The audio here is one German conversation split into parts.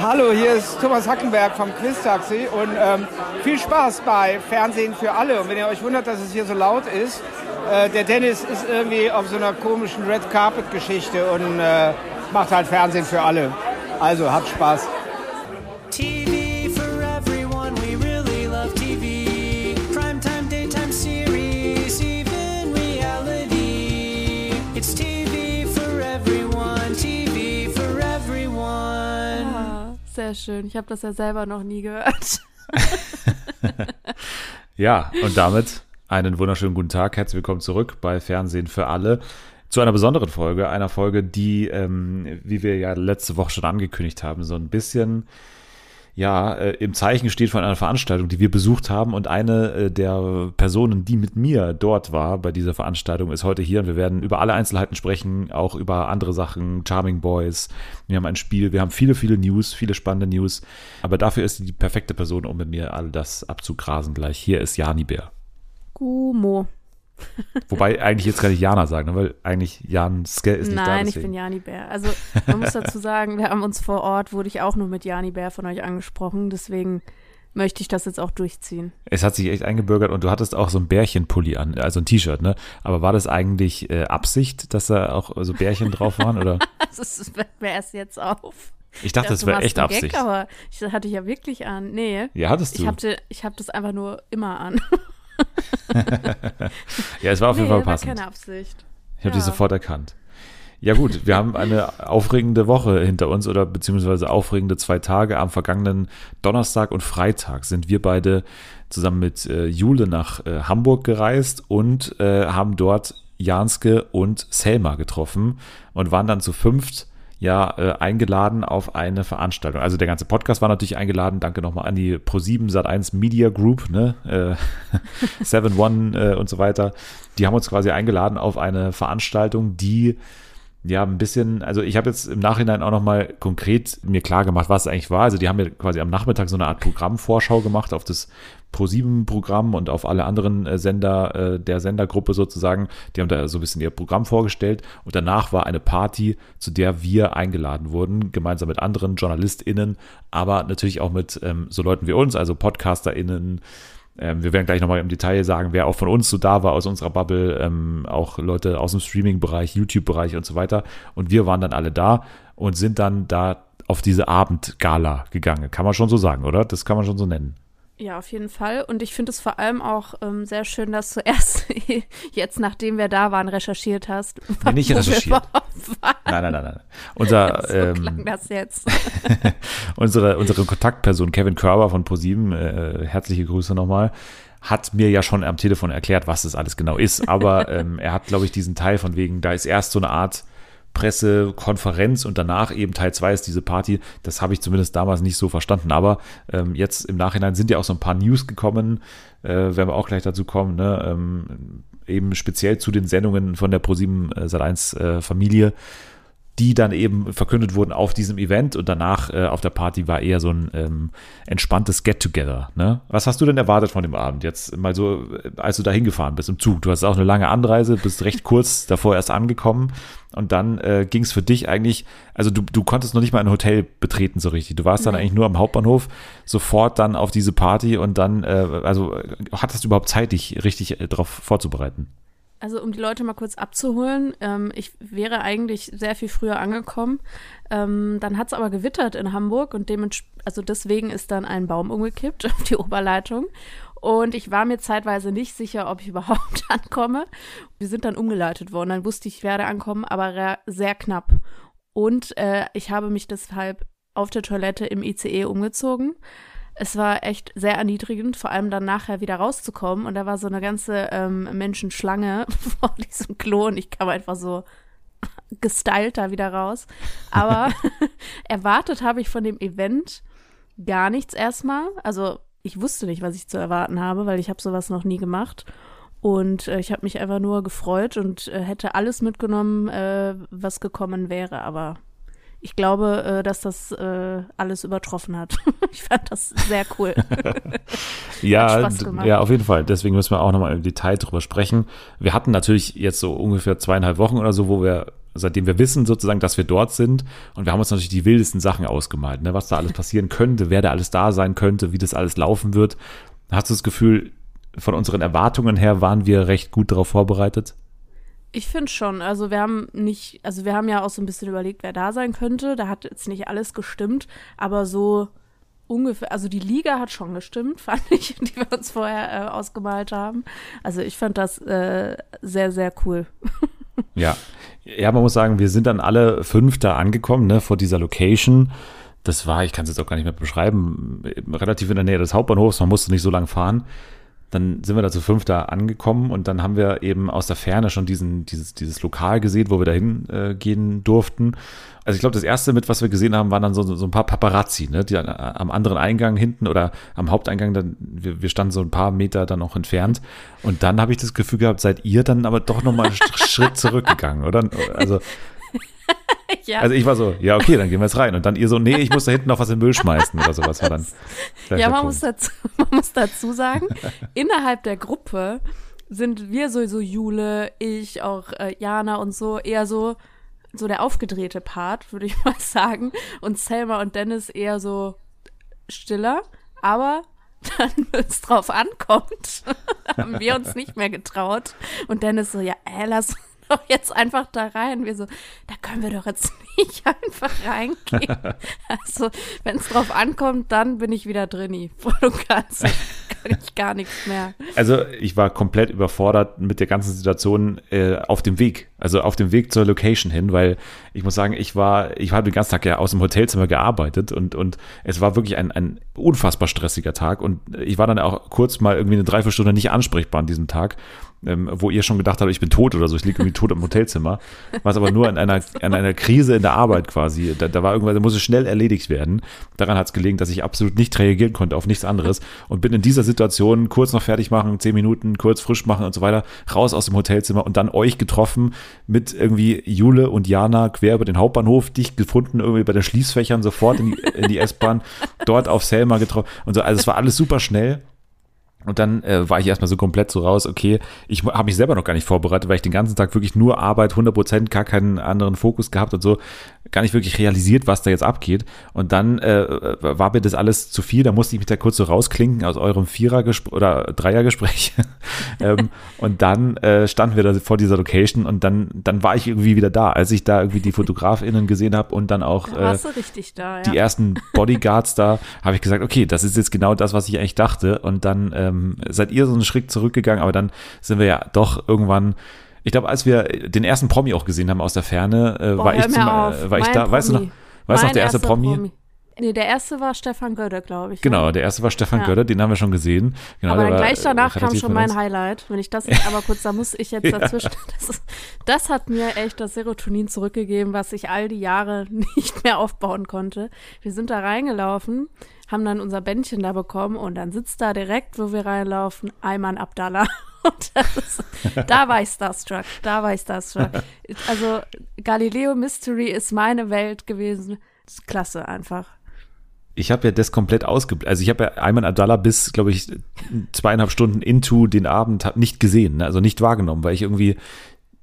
Hallo, hier ist Thomas Hackenberg vom Quiz-Taxi und ähm, viel Spaß bei Fernsehen für alle. Und wenn ihr euch wundert, dass es hier so laut ist, äh, der Dennis ist irgendwie auf so einer komischen Red Carpet-Geschichte und äh, macht halt Fernsehen für alle. Also habt Spaß. TV sehr schön. Ich habe das ja selber noch nie gehört. Ja, und damit einen wunderschönen guten Tag. Herzlich willkommen zurück bei Fernsehen für alle. Zu einer besonderen Folge, einer Folge, die, ähm, wie wir ja letzte Woche schon angekündigt haben, so ein bisschen ja, äh, im Zeichen steht von einer Veranstaltung, die wir besucht haben. Und eine äh, der Personen, die mit mir dort war bei dieser Veranstaltung, ist heute hier. Und wir werden über alle Einzelheiten sprechen, auch über andere Sachen, Charming Boys. Wir haben ein Spiel, wir haben viele, viele News, viele spannende News. Aber dafür ist die perfekte Person, um mit mir all das abzugrasen gleich. Hier ist Jani Bär. Gumo. Wobei eigentlich jetzt kann ich Jana sagen, ne? weil eigentlich Jan Ske ist nicht da. Nein, ich bin Jani Bär. Also man muss dazu sagen, wir haben uns vor Ort, wurde ich auch nur mit Jani Bär von euch angesprochen. Deswegen möchte ich das jetzt auch durchziehen. Es hat sich echt eingebürgert und du hattest auch so ein Bärchenpulli an, also ein T-Shirt, ne? Aber war das eigentlich äh, Absicht, dass da auch so Bärchen drauf waren? Oder? Also es fällt mir erst jetzt auf. Ich dachte, das wäre echt Absicht. Gag, aber ich, das hatte ich ja wirklich an. Nee. Ja, hattest du. Ich hatte, ich habe das einfach nur immer an. ja, es war auf jeden nee, Fall war passend. keine Absicht. Ich habe Ja. die sofort erkannt. Ja gut, wir haben eine aufregende Woche hinter uns oder beziehungsweise aufregende zwei Tage. Am vergangenen Donnerstag und Freitag sind wir beide zusammen mit äh, Jule nach äh, Hamburg gereist und äh, haben dort Janske und Selma getroffen und waren dann zu fünft ja äh, eingeladen auf eine Veranstaltung. Also der ganze Podcast war natürlich eingeladen. Danke nochmal an die Pro7 Sat1 Media Group, ne? Äh, 7 One äh, und so weiter. Die haben uns quasi eingeladen auf eine Veranstaltung, die ja, ein bisschen, also ich habe jetzt im Nachhinein auch nochmal konkret mir klar gemacht, was es eigentlich war. Also die haben mir quasi am Nachmittag so eine Art Programmvorschau gemacht auf das Pro7-Programm und auf alle anderen äh, Sender äh, der Sendergruppe sozusagen. Die haben da so ein bisschen ihr Programm vorgestellt und danach war eine Party, zu der wir eingeladen wurden, gemeinsam mit anderen JournalistInnen, aber natürlich auch mit ähm, so Leuten wie uns, also PodcasterInnen, ähm, wir werden gleich nochmal im Detail sagen, wer auch von uns so da war aus unserer Bubble, ähm, auch Leute aus dem Streaming-Bereich, YouTube-Bereich und so weiter. Und wir waren dann alle da und sind dann da auf diese Abendgala gegangen. Kann man schon so sagen, oder? Das kann man schon so nennen. Ja, auf jeden Fall. Und ich finde es vor allem auch ähm, sehr schön, dass du erst jetzt, nachdem wir da waren, recherchiert hast. Nee, nicht recherchiert. Nein, nein, nein, nein. Unser, So ähm, klang das jetzt. unsere, unsere Kontaktperson Kevin Körber von ProSieben, äh, herzliche Grüße nochmal, hat mir ja schon am Telefon erklärt, was das alles genau ist. Aber ähm, er hat, glaube ich, diesen Teil von wegen, da ist erst so eine Art Pressekonferenz und danach eben Teil 2 ist diese Party. Das habe ich zumindest damals nicht so verstanden. Aber ähm, jetzt im Nachhinein sind ja auch so ein paar News gekommen, äh, werden wir auch gleich dazu kommen, ne? ähm, eben speziell zu den Sendungen von der ProSieben äh, Sat1 äh, Familie die dann eben verkündet wurden auf diesem Event und danach äh, auf der Party war eher so ein ähm, entspanntes Get-Together. Ne? Was hast du denn erwartet von dem Abend? Jetzt mal so, äh, als du da hingefahren bist im Zug. Du hast auch eine lange Anreise, bist recht kurz davor erst angekommen und dann äh, ging es für dich eigentlich, also du, du konntest noch nicht mal ein Hotel betreten so richtig. Du warst dann Nee. eigentlich nur am Hauptbahnhof, sofort dann auf diese Party und dann, äh, also äh, hattest du überhaupt Zeit, dich richtig äh, darauf vorzubereiten? Also um die Leute mal kurz abzuholen, ähm, ich wäre eigentlich sehr viel früher angekommen. Ähm, dann hat es aber gewittert in Hamburg und dements also deswegen ist dann ein Baum umgekippt auf die Oberleitung. Und ich war mir zeitweise nicht sicher, ob ich überhaupt ankomme. Wir sind dann umgeleitet worden. Dann wusste ich, ich werde ankommen, aber sehr knapp. Und äh, ich habe mich deshalb auf der Toilette im ICE umgezogen. Es war echt sehr erniedrigend, vor allem dann nachher wieder rauszukommen. Und da war so eine ganze ähm, Menschenschlange vor diesem Klo und ich kam einfach so gestylt da wieder raus. Aber erwartet habe ich von dem Event gar nichts erstmal. Also ich wusste nicht, was ich zu erwarten habe, weil ich habe sowas noch nie gemacht. Und äh, ich habe mich einfach nur gefreut und äh, hätte alles mitgenommen, äh, was gekommen wäre. Aber ich glaube, äh, dass das äh, alles übertroffen hat. ich fand das sehr cool. Ja, ja, auf jeden Fall. Deswegen müssen wir auch nochmal im Detail drüber sprechen. Wir hatten natürlich jetzt so ungefähr zweieinhalb Wochen oder so, wo wir seitdem wir wissen sozusagen, dass wir dort sind. Und wir haben uns natürlich die wildesten Sachen ausgemalt, ne? was da alles passieren könnte, wer da alles da sein könnte, wie das alles laufen wird. Hast du das Gefühl, von unseren Erwartungen her waren wir recht gut darauf vorbereitet? Ich finde schon. Also wir haben nicht, also wir haben ja auch so ein bisschen überlegt, wer da sein könnte. Da hat jetzt nicht alles gestimmt, aber so ungefähr, also die Liga hat schon gestimmt, fand ich, die wir uns vorher äh, ausgemalt haben. Also ich fand das äh, sehr, sehr cool. Ja. Ja, man muss sagen, wir sind dann alle fünf da angekommen, ne, vor dieser Location. Das war, ich kann es jetzt auch gar nicht mehr beschreiben, relativ in der Nähe des Hauptbahnhofs, man musste nicht so lang fahren. Dann sind wir da zu fünf da angekommen und dann haben wir eben aus der Ferne schon diesen, dieses, dieses Lokal gesehen, wo wir dahin äh, gehen durften. Also ich glaube, das erste mit, was wir gesehen haben, waren dann so, so ein paar Paparazzi, ne, die an, am anderen Eingang hinten oder am Haupteingang, dann, wir, wir standen so ein paar Meter dann auch entfernt. Und dann habe ich das Gefühl gehabt, seid ihr dann aber doch nochmal einen Schritt zurückgegangen, oder? Also ja. Also ich war so, ja, okay, dann gehen wir jetzt rein. Und dann ihr so, nee, ich muss da hinten noch was in den Müll schmeißen oder sowas. War dann ja, man Punkt. muss, dazu, man muss dazu sagen, innerhalb der Gruppe sind wir sowieso Jule, ich, auch äh, Jana und so eher so so der aufgedrehte Part, würde ich mal sagen. Und Selma und Dennis eher so stiller. Aber dann, wenn es drauf ankommt, haben wir uns nicht mehr getraut. Und Dennis so, ja, ey, lass doch jetzt einfach da rein. Wir so, da können wir doch jetzt nicht einfach reingehen. Also, wenn es drauf ankommt, dann bin ich wieder drinni. Voll und ganz. Kann ich gar nichts mehr. Also ich war komplett überfordert mit der ganzen Situation äh, auf dem Weg, also auf dem Weg zur Location hin, weil ich muss sagen, ich war, ich habe den ganzen Tag ja aus dem Hotelzimmer gearbeitet und, und es war wirklich ein, ein unfassbar stressiger Tag und ich war dann auch kurz mal irgendwie eine Dreiviertelstunde nicht ansprechbar an diesem Tag, ähm, wo ihr schon gedacht habt, ich bin tot oder so, ich liege irgendwie tot im Hotelzimmer, was aber nur in einer, an einer Krise in der Arbeit quasi, da, da war irgendwas, da musste schnell erledigt werden. Daran hat es gelegen, dass ich absolut nicht reagieren konnte auf nichts anderes und bin in dieser Situation kurz noch fertig machen, zehn Minuten, kurz frisch machen und so weiter, raus aus dem Hotelzimmer und dann euch getroffen mit irgendwie Jule und Jana quer über den Hauptbahnhof, dich gefunden irgendwie bei den Schließfächern sofort in die, in die S-Bahn, dort auf Selma getroffen und so, also es war alles super schnell. Und dann äh, war ich erstmal so komplett so raus, okay, ich habe mich selber noch gar nicht vorbereitet, weil ich den ganzen Tag wirklich nur Arbeit, 100 Prozent, gar keinen anderen Fokus gehabt und so, gar nicht wirklich realisiert, was da jetzt abgeht. Und dann äh, war mir das alles zu viel, da musste ich mich da kurz so rausklinken aus eurem Vierer- oder Dreiergespräch. ähm, und dann äh, standen wir da vor dieser Location und dann, dann war ich irgendwie wieder da, als ich da irgendwie die FotografInnen gesehen habe und dann auch Da äh, da, ja. die ersten Bodyguards da, habe ich gesagt, okay, das ist jetzt genau das, was ich eigentlich dachte. Und dann ähm, seid ihr so einen Schritt zurückgegangen, aber dann sind wir ja doch irgendwann. Ich glaube, als wir den ersten Promi auch gesehen haben aus der Ferne, äh, Boah, war ich, zum, äh, war ich Mein da, weißt du noch, Promi. weißt du noch, der erste erster Promi? Nee, der erste war Stefan Gödde, glaube ich. Genau, Ja. der erste war Stefan Ja. Götter, den haben wir schon gesehen. Genau, aber dann gleich äh, danach kam schon mein. Highlight. Wenn ich das jetzt aber kurz, da muss ich jetzt Ja. dazwischen. Das, ist, das hat mir echt das Serotonin zurückgegeben, was ich all die Jahre nicht mehr aufbauen konnte. Wir sind da reingelaufen, haben dann unser Bändchen da bekommen und dann sitzt da direkt, wo wir reinlaufen, Ayman Abdallah. Das da war ich starstruck, da war ich starstruck. Also Galileo Mystery ist meine Welt gewesen. Klasse einfach. Ich habe ja das komplett ausgeblendet. Also ich habe ja Ayman Abdallah bis, glaube ich, zweieinhalb Stunden into den Abend hab nicht gesehen, ne? also nicht wahrgenommen, weil ich irgendwie,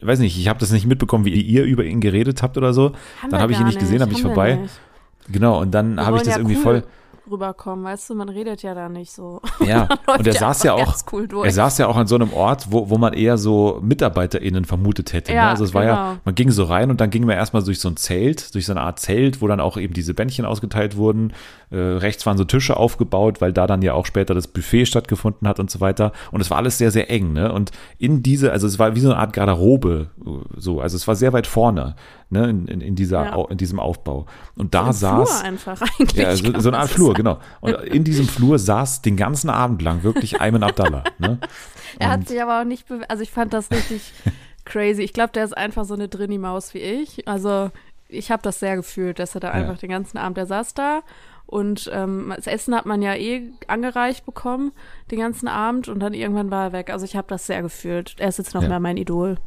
weiß nicht, ich habe das nicht mitbekommen, wie ihr über ihn geredet habt oder so. Haben dann habe ich ihn nicht gesehen, bin ich vorbei. nicht. Genau, und dann habe ich das ja irgendwie cool voll. Rüberkommen, weißt du, man redet ja da nicht so. Ja, und er saß ja auch, cool er saß ja auch an so einem Ort, wo, wo man eher so MitarbeiterInnen vermutet hätte. ne? Ja, Also es war ja, genau. man ging so rein und dann ging man erstmal durch so ein Zelt, durch so eine Art Zelt, wo dann auch eben diese Bändchen ausgeteilt wurden. Äh, rechts waren so Tische aufgebaut, weil da dann ja auch später das Buffet stattgefunden hat und so weiter. Und es war alles sehr, sehr eng, ne? Und in diese, also es war wie so eine Art Garderobe, so, also es war sehr weit vorne, ne, in, in, in dieser, Ja. In diesem Aufbau. Und da Im saß. Flur einfach eigentlich. Ja, so, so eine Art Flur, sagen. genau. Und in diesem Flur saß den ganzen Abend lang wirklich Ayman Abdallah. Ne? Er hat sich aber auch nicht, bewe- also ich fand das richtig crazy. Ich glaube, der ist einfach so eine Drinni-Maus wie ich. Also ich habe das sehr gefühlt, dass er da Ja. einfach den ganzen Abend, der saß da und ähm, das Essen hat man ja eh angereicht bekommen den ganzen Abend und dann irgendwann war er weg. Also ich habe das sehr gefühlt. Er ist jetzt noch Ja. mehr mein Idol.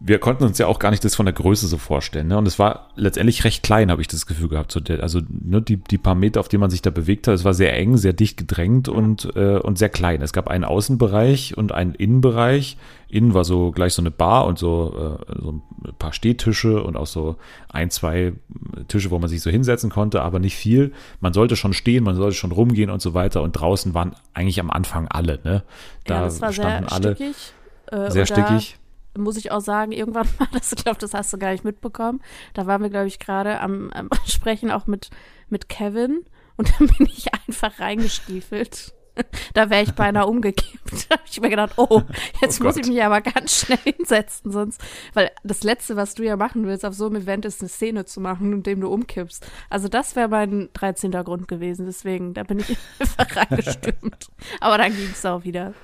Wir konnten uns ja auch gar nicht das von der Größe so vorstellen. Ne? Und es war letztendlich recht klein, habe ich das Gefühl gehabt. So der, also ne, die, die paar Meter, auf denen man sich da bewegt hat, es war sehr eng, sehr dicht gedrängt und, äh, und sehr klein. Es gab einen Außenbereich und einen Innenbereich. Innen war so gleich so eine Bar und so, äh, so ein paar Stehtische und auch so ein, zwei Tische, wo man sich so hinsetzen konnte, aber nicht viel. Man sollte schon stehen, man sollte schon rumgehen und so weiter. Und draußen waren eigentlich am Anfang alle. Ne? Da ja, das war standen sehr alle stickig. Äh, sehr stickig. Muss ich auch sagen, irgendwann war das, ich glaube, das hast du gar nicht mitbekommen. Da waren wir, glaube ich, gerade am, am Sprechen auch mit, mit Kevin und dann bin ich einfach reingestiefelt. Da wäre ich beinahe umgekippt. Da habe ich mir gedacht, oh, jetzt Oh muss ich mich aber ganz schnell hinsetzen, sonst, weil das Letzte, was du ja machen willst auf so einem Event, ist eine Szene zu machen, indem du umkippst. Also das wäre mein 13. Grund gewesen, deswegen, da bin ich einfach reingestürmt. Aber dann ging es auch wieder.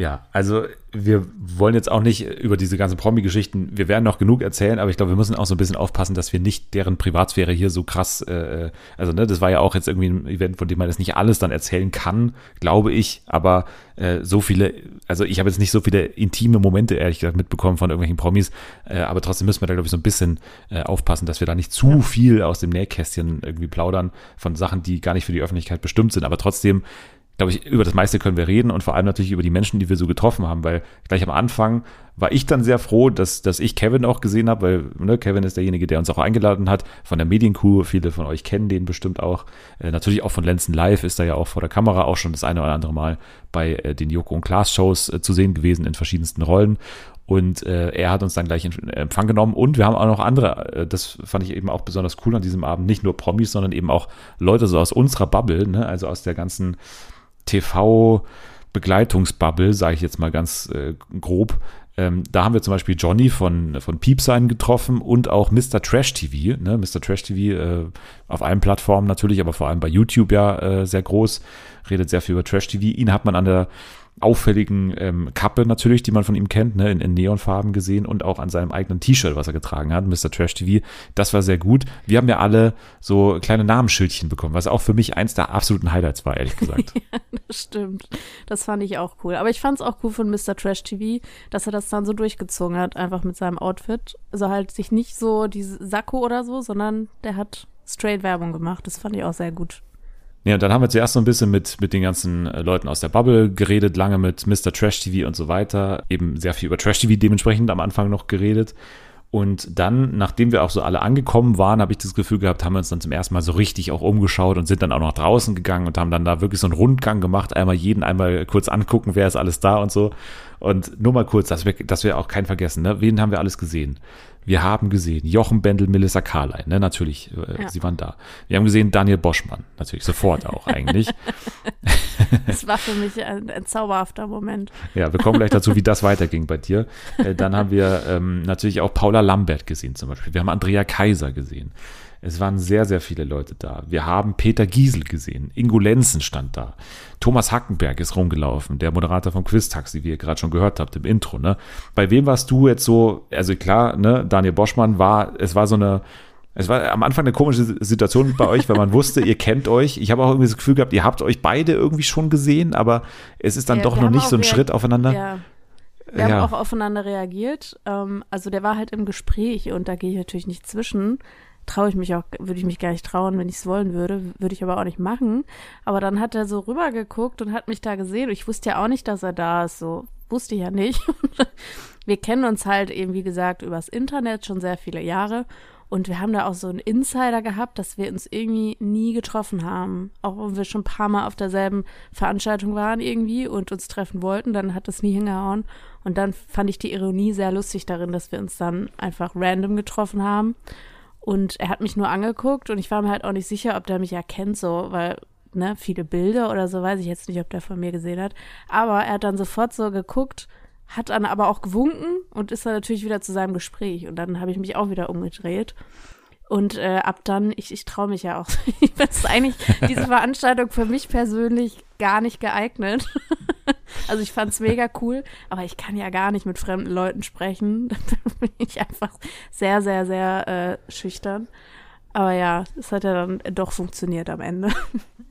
Ja, also wir wollen jetzt auch nicht über diese ganzen Promi-Geschichten, wir werden noch genug erzählen, aber ich glaube, wir müssen auch so ein bisschen aufpassen, dass wir nicht deren Privatsphäre hier so krass, äh, also ne, das war ja auch jetzt irgendwie ein Event, von dem man das nicht alles dann erzählen kann, glaube ich, aber äh, so viele, also ich habe jetzt nicht so viele intime Momente, ehrlich gesagt, mitbekommen von irgendwelchen Promis, äh, aber trotzdem müssen wir da, glaube ich, so ein bisschen äh, aufpassen, dass wir da nicht zu viel aus dem Nähkästchen irgendwie plaudern von Sachen, die gar nicht für die Öffentlichkeit bestimmt sind, aber trotzdem glaube ich, über das meiste können wir reden und vor allem natürlich über die Menschen, die wir so getroffen haben, weil gleich am Anfang war ich dann sehr froh, dass, dass ich Kevin auch gesehen habe, weil ne, Kevin ist derjenige, der uns auch eingeladen hat von der Medienkuh. Viele von euch kennen den bestimmt auch. Äh, natürlich auch von Lenzen Live ist er ja auch vor der Kamera auch schon das eine oder andere Mal bei äh, den Joko und Klaas Shows äh, zu sehen gewesen in verschiedensten Rollen. Und äh, er hat uns dann gleich in Empfang genommen. Und wir haben auch noch andere, äh, das fand ich eben auch besonders cool an diesem Abend, nicht nur Promis, sondern eben auch Leute so aus unserer Bubble, ne? also aus der ganzen TV-Begleitungsbubble, sage ich jetzt mal ganz äh, grob. Ähm, da haben wir zum Beispiel Johnny von, von Piepsein getroffen und auch Mr. Trash TV. Ne? Mr. Trash TV äh, auf allen Plattformen natürlich, aber vor allem bei YouTube ja äh, sehr groß, redet sehr viel über Trash TV. Ihn hat man an der auffälligen ähm, Kappe natürlich, die man von ihm kennt, ne, in, in Neonfarben gesehen und auch an seinem eigenen T-Shirt, was er getragen hat, Mr. Trash TV. Das war sehr gut. Wir haben ja alle so kleine Namensschildchen bekommen, was auch für mich eins der absoluten Highlights war, ehrlich gesagt. Das stimmt. Das fand ich auch cool. Aber ich fand es auch cool von Mr. Trash TV, dass er das dann so durchgezogen hat, einfach mit seinem Outfit. Also halt sich nicht so diese Sakko oder so, sondern der hat straight Werbung gemacht. Das fand ich auch sehr gut. Ja, und dann haben wir zuerst so ein bisschen mit, mit den ganzen äh, Leuten aus der Bubble geredet, lange mit Mr. Trash TV und so weiter. Eben sehr viel über Trash TV dementsprechend am Anfang noch geredet. Und dann, nachdem wir auch so alle angekommen waren, habe ich das Gefühl gehabt, haben wir uns dann zum ersten Mal so richtig auch umgeschaut und sind dann auch noch draußen gegangen und haben dann da wirklich so einen Rundgang gemacht, einmal jeden einmal kurz angucken, wer ist alles da und so. Und nur mal kurz, dass wir, dass wir auch keinen vergessen, ne? Wen haben wir alles gesehen? Wir haben gesehen Jochen Bendel, Melissa Carlein, ne? Natürlich, äh, Ja. sie waren da. Wir haben gesehen Daniel Boschmann, natürlich sofort auch eigentlich. Das war für mich ein, ein zauberhafter Moment. Ja, wir kommen gleich dazu, wie das weiterging bei dir. Äh, dann haben wir ähm, natürlich auch Paula Lambert gesehen zum Beispiel. Wir haben Andrea Kaiser gesehen. Es waren sehr, sehr viele Leute da. Wir haben Peter Giesel gesehen. Ingo Lenzen stand da. Thomas Hackenberg ist rumgelaufen, der Moderator vom Quiz-Taxi, wie ihr gerade schon gehört habt im Intro. Ne? Bei wem warst du jetzt so, also klar, ne, Daniel Boschmann war, es war so eine, es war am Anfang eine komische Situation bei euch, weil man wusste, ihr kennt euch. Ich habe auch irgendwie das Gefühl gehabt, ihr habt euch beide irgendwie schon gesehen, aber es ist dann Ja, doch noch nicht so ein Schritt aufeinander. Ja. Wir Ja. haben auch aufeinander reagiert. Ähm, also der war halt im Gespräch und da gehe ich natürlich nicht zwischen. Traue ich mich auch, würde ich mich gar nicht trauen, wenn ich es wollen würde, würde ich aber auch nicht machen. Aber dann hat er so rübergeguckt und hat mich da gesehen. Und ich wusste ja auch nicht, dass er da ist. So wusste ich ja nicht. wir kennen uns halt eben, wie gesagt, übers Internet schon sehr viele Jahre. Und wir haben da auch so einen Insider gehabt, dass wir uns irgendwie nie getroffen haben. Auch wenn wir schon ein paar Mal auf derselben Veranstaltung waren irgendwie und uns treffen wollten, dann hat das nie hingehauen. Und dann fand ich die Ironie sehr lustig darin, dass wir uns dann einfach random getroffen haben. Und er hat mich nur angeguckt und ich war mir halt auch nicht sicher, ob der mich erkennt, so, weil, ne, viele Bilder oder so, weiß ich jetzt nicht, ob der von mir gesehen hat. Aber er hat dann sofort so geguckt, hat dann aber auch gewunken und ist dann natürlich wieder zu seinem Gespräch. Und dann habe ich mich auch wieder umgedreht. Und äh, ab dann, ich, ich traue mich ja auch. Ich ist eigentlich diese Veranstaltung für mich persönlich gar nicht geeignet. Also ich fand es mega cool, aber ich kann ja gar nicht mit fremden Leuten sprechen. Da bin ich einfach sehr, sehr, sehr äh, schüchtern. Aber ja, es hat ja dann doch funktioniert am Ende.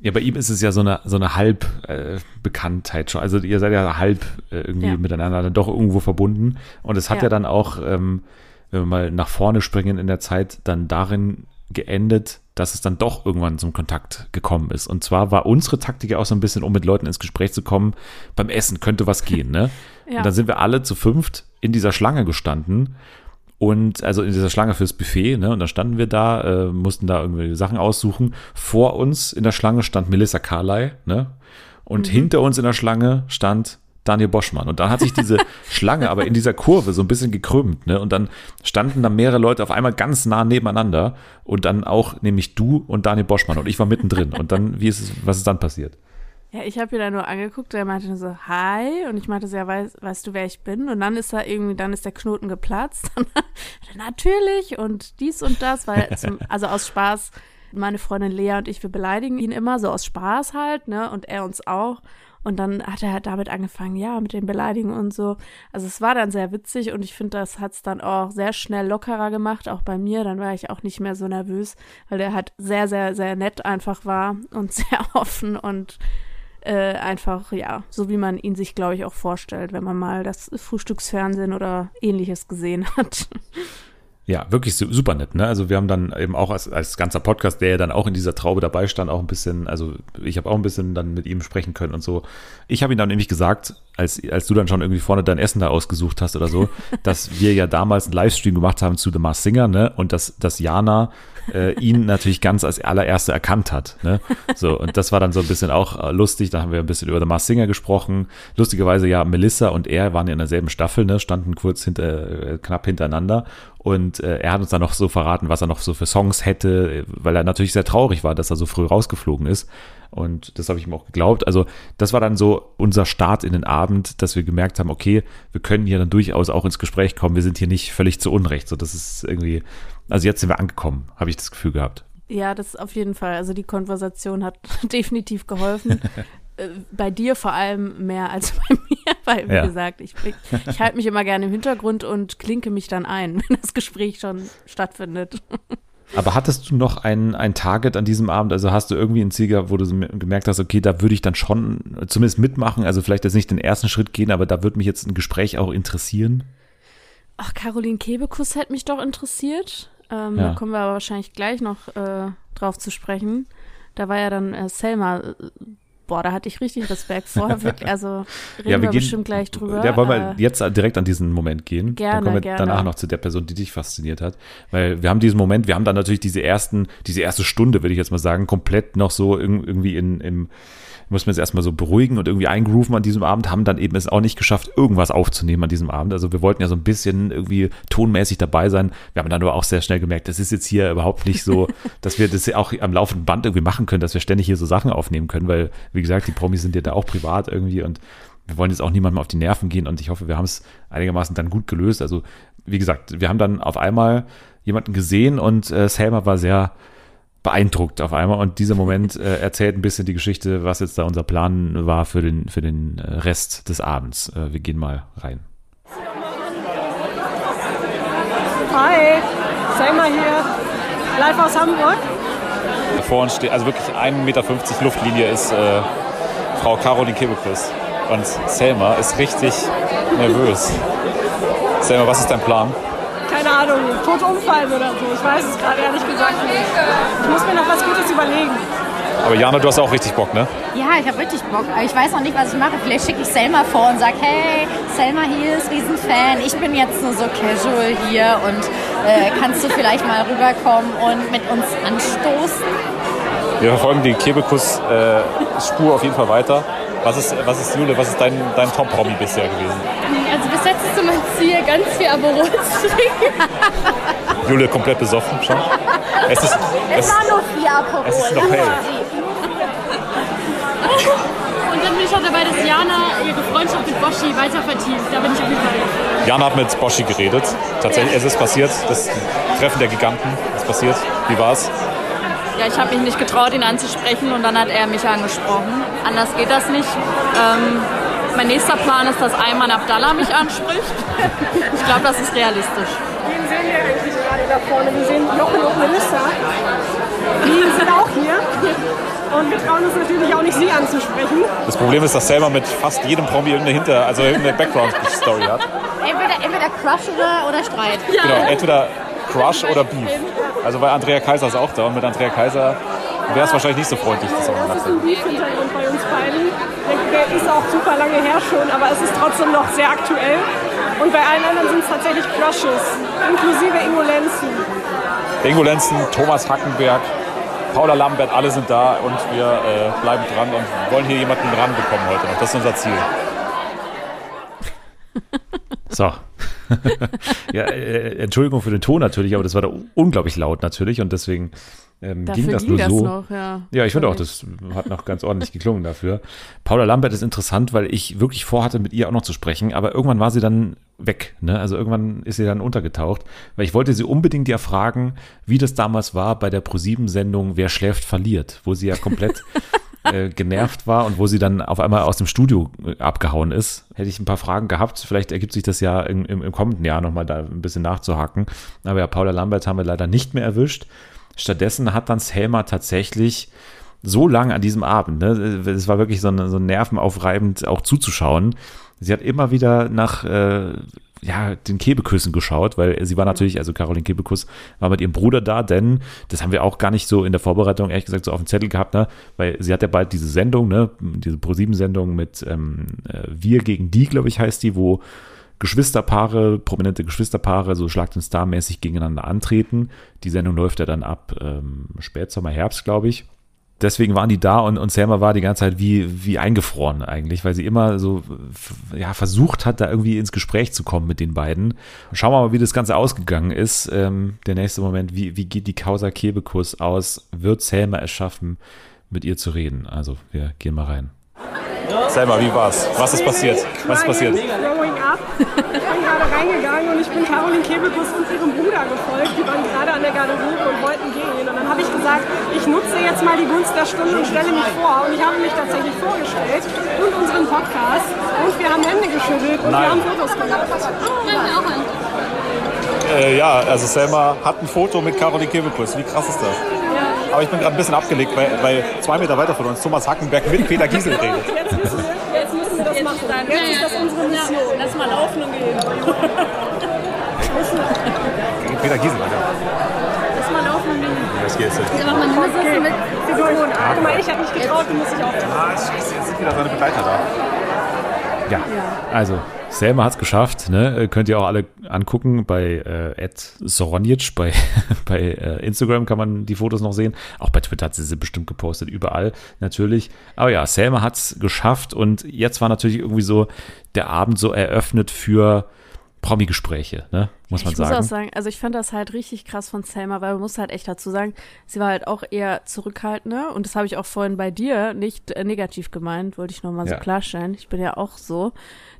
Ja, bei ihm ist es ja so eine, so eine Halbbekanntheit schon. Also ihr seid ja halb äh, irgendwie Ja. miteinander dann doch irgendwo verbunden. Und es hat ja, Ja. dann auch, ähm, wenn wir mal nach vorne springen in der Zeit, dann darin geendet, dass es dann doch irgendwann zum Kontakt gekommen ist. Und zwar war unsere Taktik ja auch so ein bisschen, um mit Leuten ins Gespräch zu kommen, beim Essen könnte was gehen, ne? Ja. Und dann sind wir alle zu fünft in dieser Schlange gestanden und also in dieser Schlange fürs Buffet, ne? Und da standen wir da, äh, mussten da irgendwie Sachen aussuchen. Vor uns in der Schlange stand Melissa Carley, ne? Und hinter uns in der Schlange stand Daniel Boschmann. Und dann hat sich diese Schlange aber in dieser Kurve so ein bisschen gekrümmt, ne? Und dann standen da mehrere Leute auf einmal ganz nah nebeneinander und dann auch nämlich du und Daniel Boschmann und ich war mittendrin. Und dann, wie ist es, was ist dann passiert? Ja, ich habe ihn dann nur angeguckt, der meinte nur so, hi. Und ich meinte so, ja, weißt, weißt du, wer ich bin? Und dann ist da irgendwie, dann ist der Knoten geplatzt. Natürlich und dies und das, weil, zum, also aus Spaß, meine Freundin Lea und ich, wir beleidigen ihn immer, so aus Spaß halt, ne? Und er uns auch. Und dann hat er halt damit angefangen, ja, mit den Beleidigungen und so. Also es war dann sehr witzig und ich finde, das hat's dann auch sehr schnell lockerer gemacht, auch bei mir. Dann war ich auch nicht mehr so nervös, weil der halt sehr, sehr, sehr nett einfach war und sehr offen und äh, einfach, ja, so wie man ihn sich, glaube ich, auch vorstellt, wenn man mal das Frühstücksfernsehen oder ähnliches gesehen hat. Ja, wirklich su- super nett, ne? Also wir haben dann eben auch als, als ganzer Podcast, der ja dann auch in dieser Traube dabei stand, auch ein bisschen, also ich habe auch ein bisschen dann mit ihm sprechen können und so. Ich habe ihm dann nämlich gesagt, als, als du dann schon irgendwie vorne dein Essen da ausgesucht hast oder so, dass wir ja damals einen Livestream gemacht haben zu The Mars Singer, ne? Und dass, dass Jana äh, ihn natürlich ganz als allererste erkannt hat, ne? So, und das war dann so ein bisschen auch äh, lustig, da haben wir ein bisschen über The Mars Singer gesprochen. Lustigerweise ja, Melissa und er waren ja in derselben Staffel, ne? Standen kurz hinter, äh, knapp hintereinander. Und äh, er hat uns dann noch so verraten, was er noch so für Songs hätte, weil er natürlich sehr traurig war, dass er so früh rausgeflogen ist. Und das habe ich ihm auch geglaubt. Also das war dann so unser Start in den Abend, dass wir gemerkt haben, okay, wir können hier dann durchaus auch ins Gespräch kommen. Wir sind hier nicht völlig zu Unrecht. So, das ist irgendwie, also jetzt sind wir angekommen, habe ich das Gefühl gehabt. Ja, das auf jeden Fall. Also die Konversation hat definitiv geholfen. Äh, bei dir vor allem mehr als bei mir, weil, wie Ja. gesagt, ich, ich halte mich immer gerne im Hintergrund und klinke mich dann ein, wenn das Gespräch schon stattfindet. Aber hattest du noch ein, ein Target an diesem Abend? Also hast du irgendwie einen Sieger, wo du gemerkt hast, okay, da würde ich dann schon zumindest mitmachen, also vielleicht jetzt nicht den ersten Schritt gehen, aber da würde mich jetzt ein Gespräch auch interessieren. Ach, Caroline Kebekus hätte mich doch interessiert. Ähm, Ja. Da kommen wir aber wahrscheinlich gleich noch äh, drauf zu sprechen. Da war ja dann äh, Selma. Boah, da hatte ich richtig Respekt vor. Wirklich, also reden wir, bestimmt gleich drüber. Ja, wollen wir äh, jetzt direkt an diesen Moment gehen? Gerne, dann kommen wir gerne. danach noch zu der Person, die dich fasziniert hat. Weil wir haben diesen Moment, wir haben dann natürlich diese ersten, diese erste Stunde, würde ich jetzt mal sagen, komplett noch so irg- irgendwie in, im, muss man jetzt erstmal so beruhigen und irgendwie eingrooven an diesem Abend, haben dann eben es auch nicht geschafft, irgendwas aufzunehmen an diesem Abend. Also wir wollten ja so ein bisschen irgendwie tonmäßig dabei sein. Wir haben dann aber auch sehr schnell gemerkt, das ist jetzt hier überhaupt nicht so, dass wir das ja auch am laufenden Band irgendwie machen können, dass wir ständig hier so Sachen aufnehmen können, weil, wie gesagt, die Promis sind ja da auch privat irgendwie und wir wollen jetzt auch niemandem auf die Nerven gehen und ich hoffe, wir haben es einigermaßen dann gut gelöst. Also, wie gesagt, wir haben dann auf einmal jemanden gesehen und äh, Selma war sehr beeindruckt auf einmal und dieser Moment äh, erzählt ein bisschen die Geschichte, was jetzt da unser Plan war für den, für den äh, Rest des Abends. Äh, wir gehen mal rein. Hi, Selma hier, live aus Hamburg. Vor uns steht, also wirklich 1,50 Meter Luftlinie ist äh, Frau Caroline Kebekus. Und Selma ist richtig nervös. Selma, was ist dein Plan? Keine Ahnung, tot umfallen oder so. Ich weiß es gerade ehrlich gesagt nicht. Ich muss mir noch was Gutes überlegen. Aber Jana, du hast auch richtig Bock, ne? Ja, ich habe richtig Bock. Aber ich weiß noch nicht, was ich mache. Vielleicht schicke ich Selma vor und sage, hey, Selma hier ist Riesenfan. Ich bin jetzt nur so casual hier und äh, kannst du vielleicht mal rüberkommen und mit uns anstoßen? Wir verfolgen die Kebekus-Spur auf jeden Fall weiter. Was ist, was ist Jule, was ist dein, dein Top-Promi bisher gewesen? Also bis Ziel, ganz viel Aperol trinken. Jule komplett besoffen schon. Es ist, Es es, war nur vier Aperol. es ist noch hell. Und dann bin ich auch dabei, dass Jana ihre Freundschaft mit Boschi weiter vertieft. Da bin ich auf jeden Fall. Jana hat mit Boschi geredet. Tatsächlich, es ist passiert. Das Treffen der Giganten ist passiert. Wie war's? Ja, ich habe mich nicht getraut, ihn anzusprechen und dann hat er mich angesprochen. Anders geht das nicht. Ähm, mein nächster Plan ist, dass Ayman Abdallah mich anspricht. Ich glaube, das ist realistisch. Wen stellen wir eigentlich gerade da vorne? Wir sehen Jochen und Melissa. Die sind auch hier. Und wir trauen uns natürlich auch nicht, sie anzusprechen. Das Problem ist, dass Selma mit fast jedem Promi irgendeine Hinter-, also irgendeine Background-Story hat. Entweder, entweder Crush oder, oder Streit. Genau, entweder Crush oder Beef. Also weil Andrea Kaiser ist auch da und mit Andrea Kaiser wäre es wahrscheinlich nicht so freundlich, das auch Das ist ein Beef-Hintergrund bei uns beiden. Der, der ist auch super lange her schon, aber es ist trotzdem noch sehr aktuell. Und bei allen anderen sind es tatsächlich Crushes, inklusive Ingo Lenzen. Ingo Lenzen, Thomas Hackenberg, Paula Lambert, alle sind da und wir äh, bleiben dran und wollen hier jemanden ranbekommen heute noch. Das ist unser Ziel. So. ja, äh, Entschuldigung für den Ton natürlich, aber das war da unglaublich laut natürlich und deswegen ähm, Dafür ging das ging nur das so. noch, ja. Ja, ich finde auch, das hat noch ganz ordentlich geklungen dafür. Paula Lambert ist interessant, weil ich wirklich vorhatte, mit ihr auch noch zu sprechen, aber irgendwann war sie dann weg. Ne? Also irgendwann ist sie dann untergetaucht, weil ich wollte sie unbedingt ja fragen, wie das damals war bei der ProSieben-Sendung Wer schläft, verliert, wo sie ja komplett äh, genervt war und wo sie dann auf einmal aus dem Studio äh, abgehauen ist. Hätte ich ein paar Fragen gehabt, vielleicht ergibt sich das ja im, im, im kommenden Jahr nochmal da ein bisschen nachzuhaken. Aber ja, Paula Lambert haben wir leider nicht mehr erwischt. Stattdessen hat dann Selma tatsächlich so lange an diesem Abend, ne, es war wirklich so, so nervenaufreibend auch zuzuschauen. Sie hat immer wieder nach äh, ja, den Kebeküssen geschaut, weil sie war natürlich, also Caroline Kebekus war mit ihrem Bruder da, denn das haben wir auch gar nicht so in der Vorbereitung, ehrlich gesagt, so auf dem Zettel gehabt, ne? weil sie hat ja bald diese Sendung, ne? diese ProSieben-Sendung mit ähm, äh, Wir gegen die, glaube ich, heißt die, wo Geschwisterpaare, prominente Geschwisterpaare, so Schlag den Star mäßig gegeneinander antreten. Die Sendung läuft ja dann ab ähm, Spätsommer, Herbst, glaube ich. Deswegen waren die da und, und Selma war die ganze Zeit wie, wie eingefroren eigentlich, weil sie immer so ja, versucht hat, da irgendwie ins Gespräch zu kommen mit den beiden. Schauen wir mal, wie das Ganze ausgegangen ist. Ähm, der nächste Moment, wie, wie geht die Causa Kebekus aus? Wird Selma es schaffen, mit ihr zu reden? Also, wir gehen mal rein. Selma, wie war's? Was ist passiert? Was ist passiert? Up. Ich bin gerade reingegangen und ich bin Caroline Kebekus und ihrem Bruder gefolgt. Die waren gerade an der Garderobe und wollten gehen. Und dann habe ich gesagt, ich nutze jetzt mal die Gunst der Stunde und stelle mich vor. Und ich habe mich tatsächlich vorgestellt und unseren Podcast. Und wir haben Hände geschüttelt und wir Nein. haben Fotos gemacht. Äh, ja, also Selma hat ein Foto mit Caroline Kebekus. Wie krass ist das? Aber ich bin gerade ein bisschen abgelegt, weil, weil zwei Meter weiter von uns Thomas Hackenberg mit Peter Giesel redet. Jetzt müssen wir, jetzt machen. Jetzt ist das unsere Mission. Lass mal laufen und gehen. Peter Giesel, Alter. Lass mal laufen und gehen. Das geht jetzt. Mach mal nur so mit Figuren. Guck mal, ich habe mich getraut, du musst dich auch. Ah, scheiße, jetzt sind wieder seine Begleiter da. Ja, also Selma hat es geschafft. Ne? Äh, Könnt ihr auch alle angucken bei äh, Soronjic, bei, bei äh, Instagram kann man die Fotos noch sehen. Auch bei Twitter hat sie sie bestimmt gepostet, überall natürlich. Aber ja, Selma hat es geschafft und jetzt war natürlich irgendwie so der Abend so eröffnet für Promi-Gespräche, ne? muss man ich sagen. muss auch sagen, also ich fand das halt richtig krass von Selma, weil man muss halt echt dazu sagen, sie war halt auch eher zurückhaltender und das habe ich auch vorhin bei dir nicht äh, negativ gemeint, wollte ich nochmal Ja. so klarstellen. Ich bin ja auch so.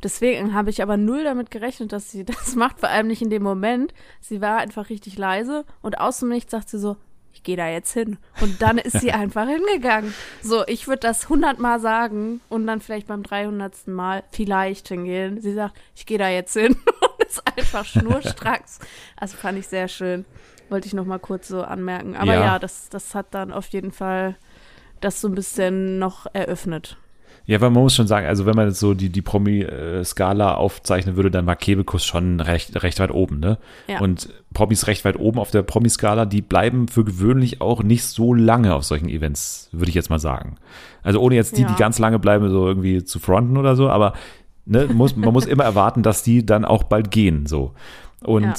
Deswegen habe ich aber null damit gerechnet, dass sie das macht, vor allem nicht in dem Moment. Sie war einfach richtig leise und aus dem Nichts sagt sie so, ich gehe da jetzt hin. Und dann ist sie einfach hingegangen. So, ich würde das hundertmal sagen und dann vielleicht beim 300. Mal vielleicht hingehen. Sie sagt, ich gehe da jetzt hin und ist einfach schnurstracks. Also fand ich sehr schön. Wollte ich noch mal kurz so anmerken. Aber Ja. ja, das, das hat dann auf jeden Fall das so ein bisschen noch eröffnet. Ja, weil man muss schon sagen, also wenn man jetzt so die, die Promi-Skala aufzeichnen würde, dann war Kebekus schon recht, recht weit oben, ne? Ja. Und Promis recht weit oben auf der Promi-Skala, die bleiben für gewöhnlich auch nicht so lange auf solchen Events, würde ich jetzt mal sagen. Also ohne jetzt die, Ja. die ganz lange bleiben, so irgendwie zu fronten oder so, aber ne, muss, man muss immer erwarten, dass die dann auch bald gehen, so. Und Ja.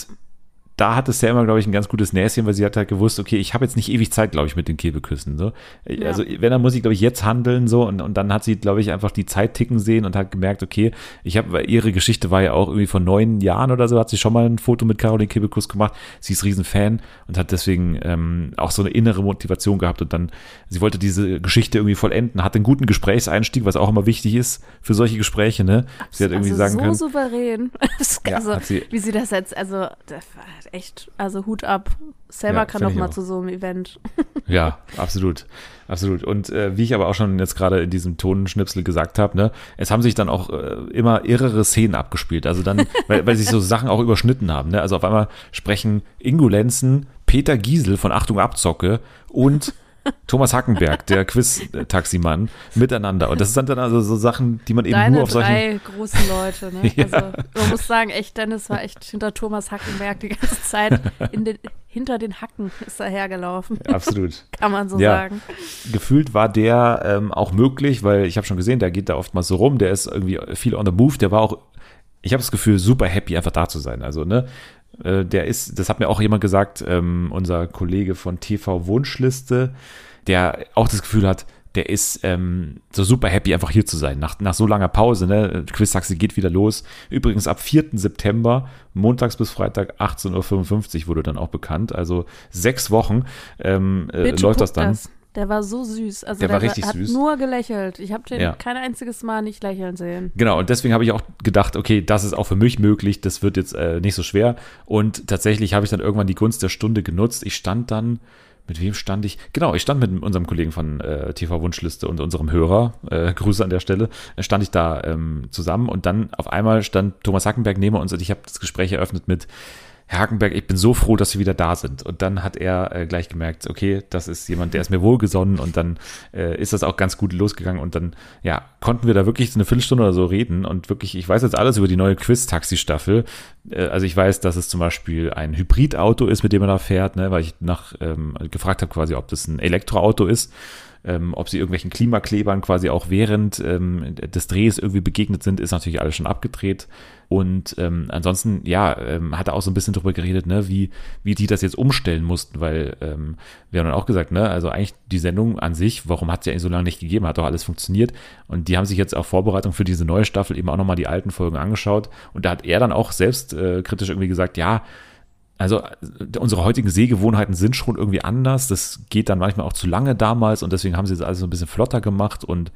Da hatte Selma, glaube ich, ein ganz gutes Näschen, weil sie hat halt gewusst, okay, ich habe jetzt nicht ewig Zeit, glaube ich, mit den Kebeküssen. So. Ja. Also wenn, dann muss ich, glaube ich, jetzt handeln so und, und dann hat sie, glaube ich, einfach die Zeit ticken sehen und hat gemerkt, okay, ich habe, ihre Geschichte war ja auch irgendwie vor neun Jahren oder so, hat sie schon mal ein Foto mit Caroline Kebekus gemacht. Sie ist Riesenfan und hat deswegen ähm, auch so eine innere Motivation gehabt und dann, sie wollte diese Geschichte irgendwie vollenden, hat einen guten Gesprächseinstieg, was auch immer wichtig ist für solche Gespräche, ne? Sie hat irgendwie also sagen so können, souverän. Ja, also, hat sie- wie sie das jetzt, also das war echt, also Hut ab. Selma Ja, kann ich mal zu so einem Event. Ja, absolut. Absolut. Und äh, wie ich aber auch schon jetzt gerade in diesem Tonschnipsel gesagt habe, ne, es haben sich dann auch äh, immer irrere Szenen abgespielt. Also dann, weil, weil sich so Sachen auch überschnitten haben. Ne? Also auf einmal sprechen Ingo Lenzen, Peter Giesel von Achtung Abzocke und Thomas Hackenberg, der Quiz-Taximann, miteinander. Und das sind dann also so Sachen, die man eben Deine nur auf solchen. drei großen Leute, ne? Ja. Also man muss sagen, echt, Dennis war echt hinter Thomas Hackenberg die ganze Zeit. Den, hinter den Hacken ist er hergelaufen. Absolut. Kann man so Ja. sagen. gefühlt war der ähm, auch möglich, weil ich habe schon gesehen, der geht da oftmals so rum, der ist irgendwie viel on the move, der war auch, ich habe das Gefühl, super happy, einfach da zu sein. Also, ne, äh, der ist, das hat mir auch jemand gesagt, ähm, unser Kollege von TV Wunschliste, der auch das Gefühl hat, der ist ähm, so super happy, einfach hier zu sein. Nach, nach so langer Pause, ne? Quiz Taxi geht wieder los. Übrigens ab 4. September, montags bis Freitag, 18.55 Uhr wurde dann auch bekannt. Also sechs Wochen ähm, äh, läuft das dann. Der war so süß. Also Der der, war richtig hat süß. nur gelächelt. Ich habe den Ja. kein einziges Mal nicht lächeln sehen. Genau, und deswegen habe ich auch gedacht, okay, das ist auch für mich möglich, das wird jetzt äh, nicht so schwer. Und tatsächlich habe ich dann irgendwann die Gunst der Stunde genutzt. Ich stand dann, mit wem stand ich? Genau, ich stand mit unserem Kollegen von äh, TV Wunschliste und unserem Hörer, äh, Grüße an der Stelle, äh, stand ich da ähm, zusammen und dann auf einmal stand Thomas Hackenberg neben uns und ich habe das Gespräch eröffnet mit, Hakenberg, ich bin so froh, dass Sie wieder da sind. Und dann hat er äh, gleich gemerkt, okay, das ist jemand, der ist mir wohlgesonnen und dann äh, ist das auch ganz gut losgegangen und dann, ja, konnten wir da wirklich eine Viertelstunde oder so reden und wirklich, ich weiß jetzt alles über die neue Quiz-Taxi-Staffel. Äh, also ich weiß, dass es zum Beispiel ein Hybridauto ist, mit dem man da fährt, ne, weil ich nach ähm, gefragt habe quasi, ob das ein Elektroauto ist. Ähm, ob sie irgendwelchen Klimaklebern quasi auch während ähm, des Drehs irgendwie begegnet sind, ist natürlich alles schon abgedreht. Und ähm, ansonsten, ja, ähm, hat er auch so ein bisschen drüber geredet, ne, wie, wie die das jetzt umstellen mussten, weil ähm, wir haben dann auch gesagt, ne, also eigentlich die Sendung an sich, warum hat ja eigentlich so lange nicht gegeben, hat doch alles funktioniert. Und die haben sich jetzt auf Vorbereitung für diese neue Staffel eben auch nochmal die alten Folgen angeschaut. Und da hat er dann auch selbst äh, kritisch irgendwie gesagt, ja, also unsere heutigen Sehgewohnheiten sind schon irgendwie anders. Das geht dann manchmal auch zu lange damals und deswegen haben sie das alles so ein bisschen flotter gemacht und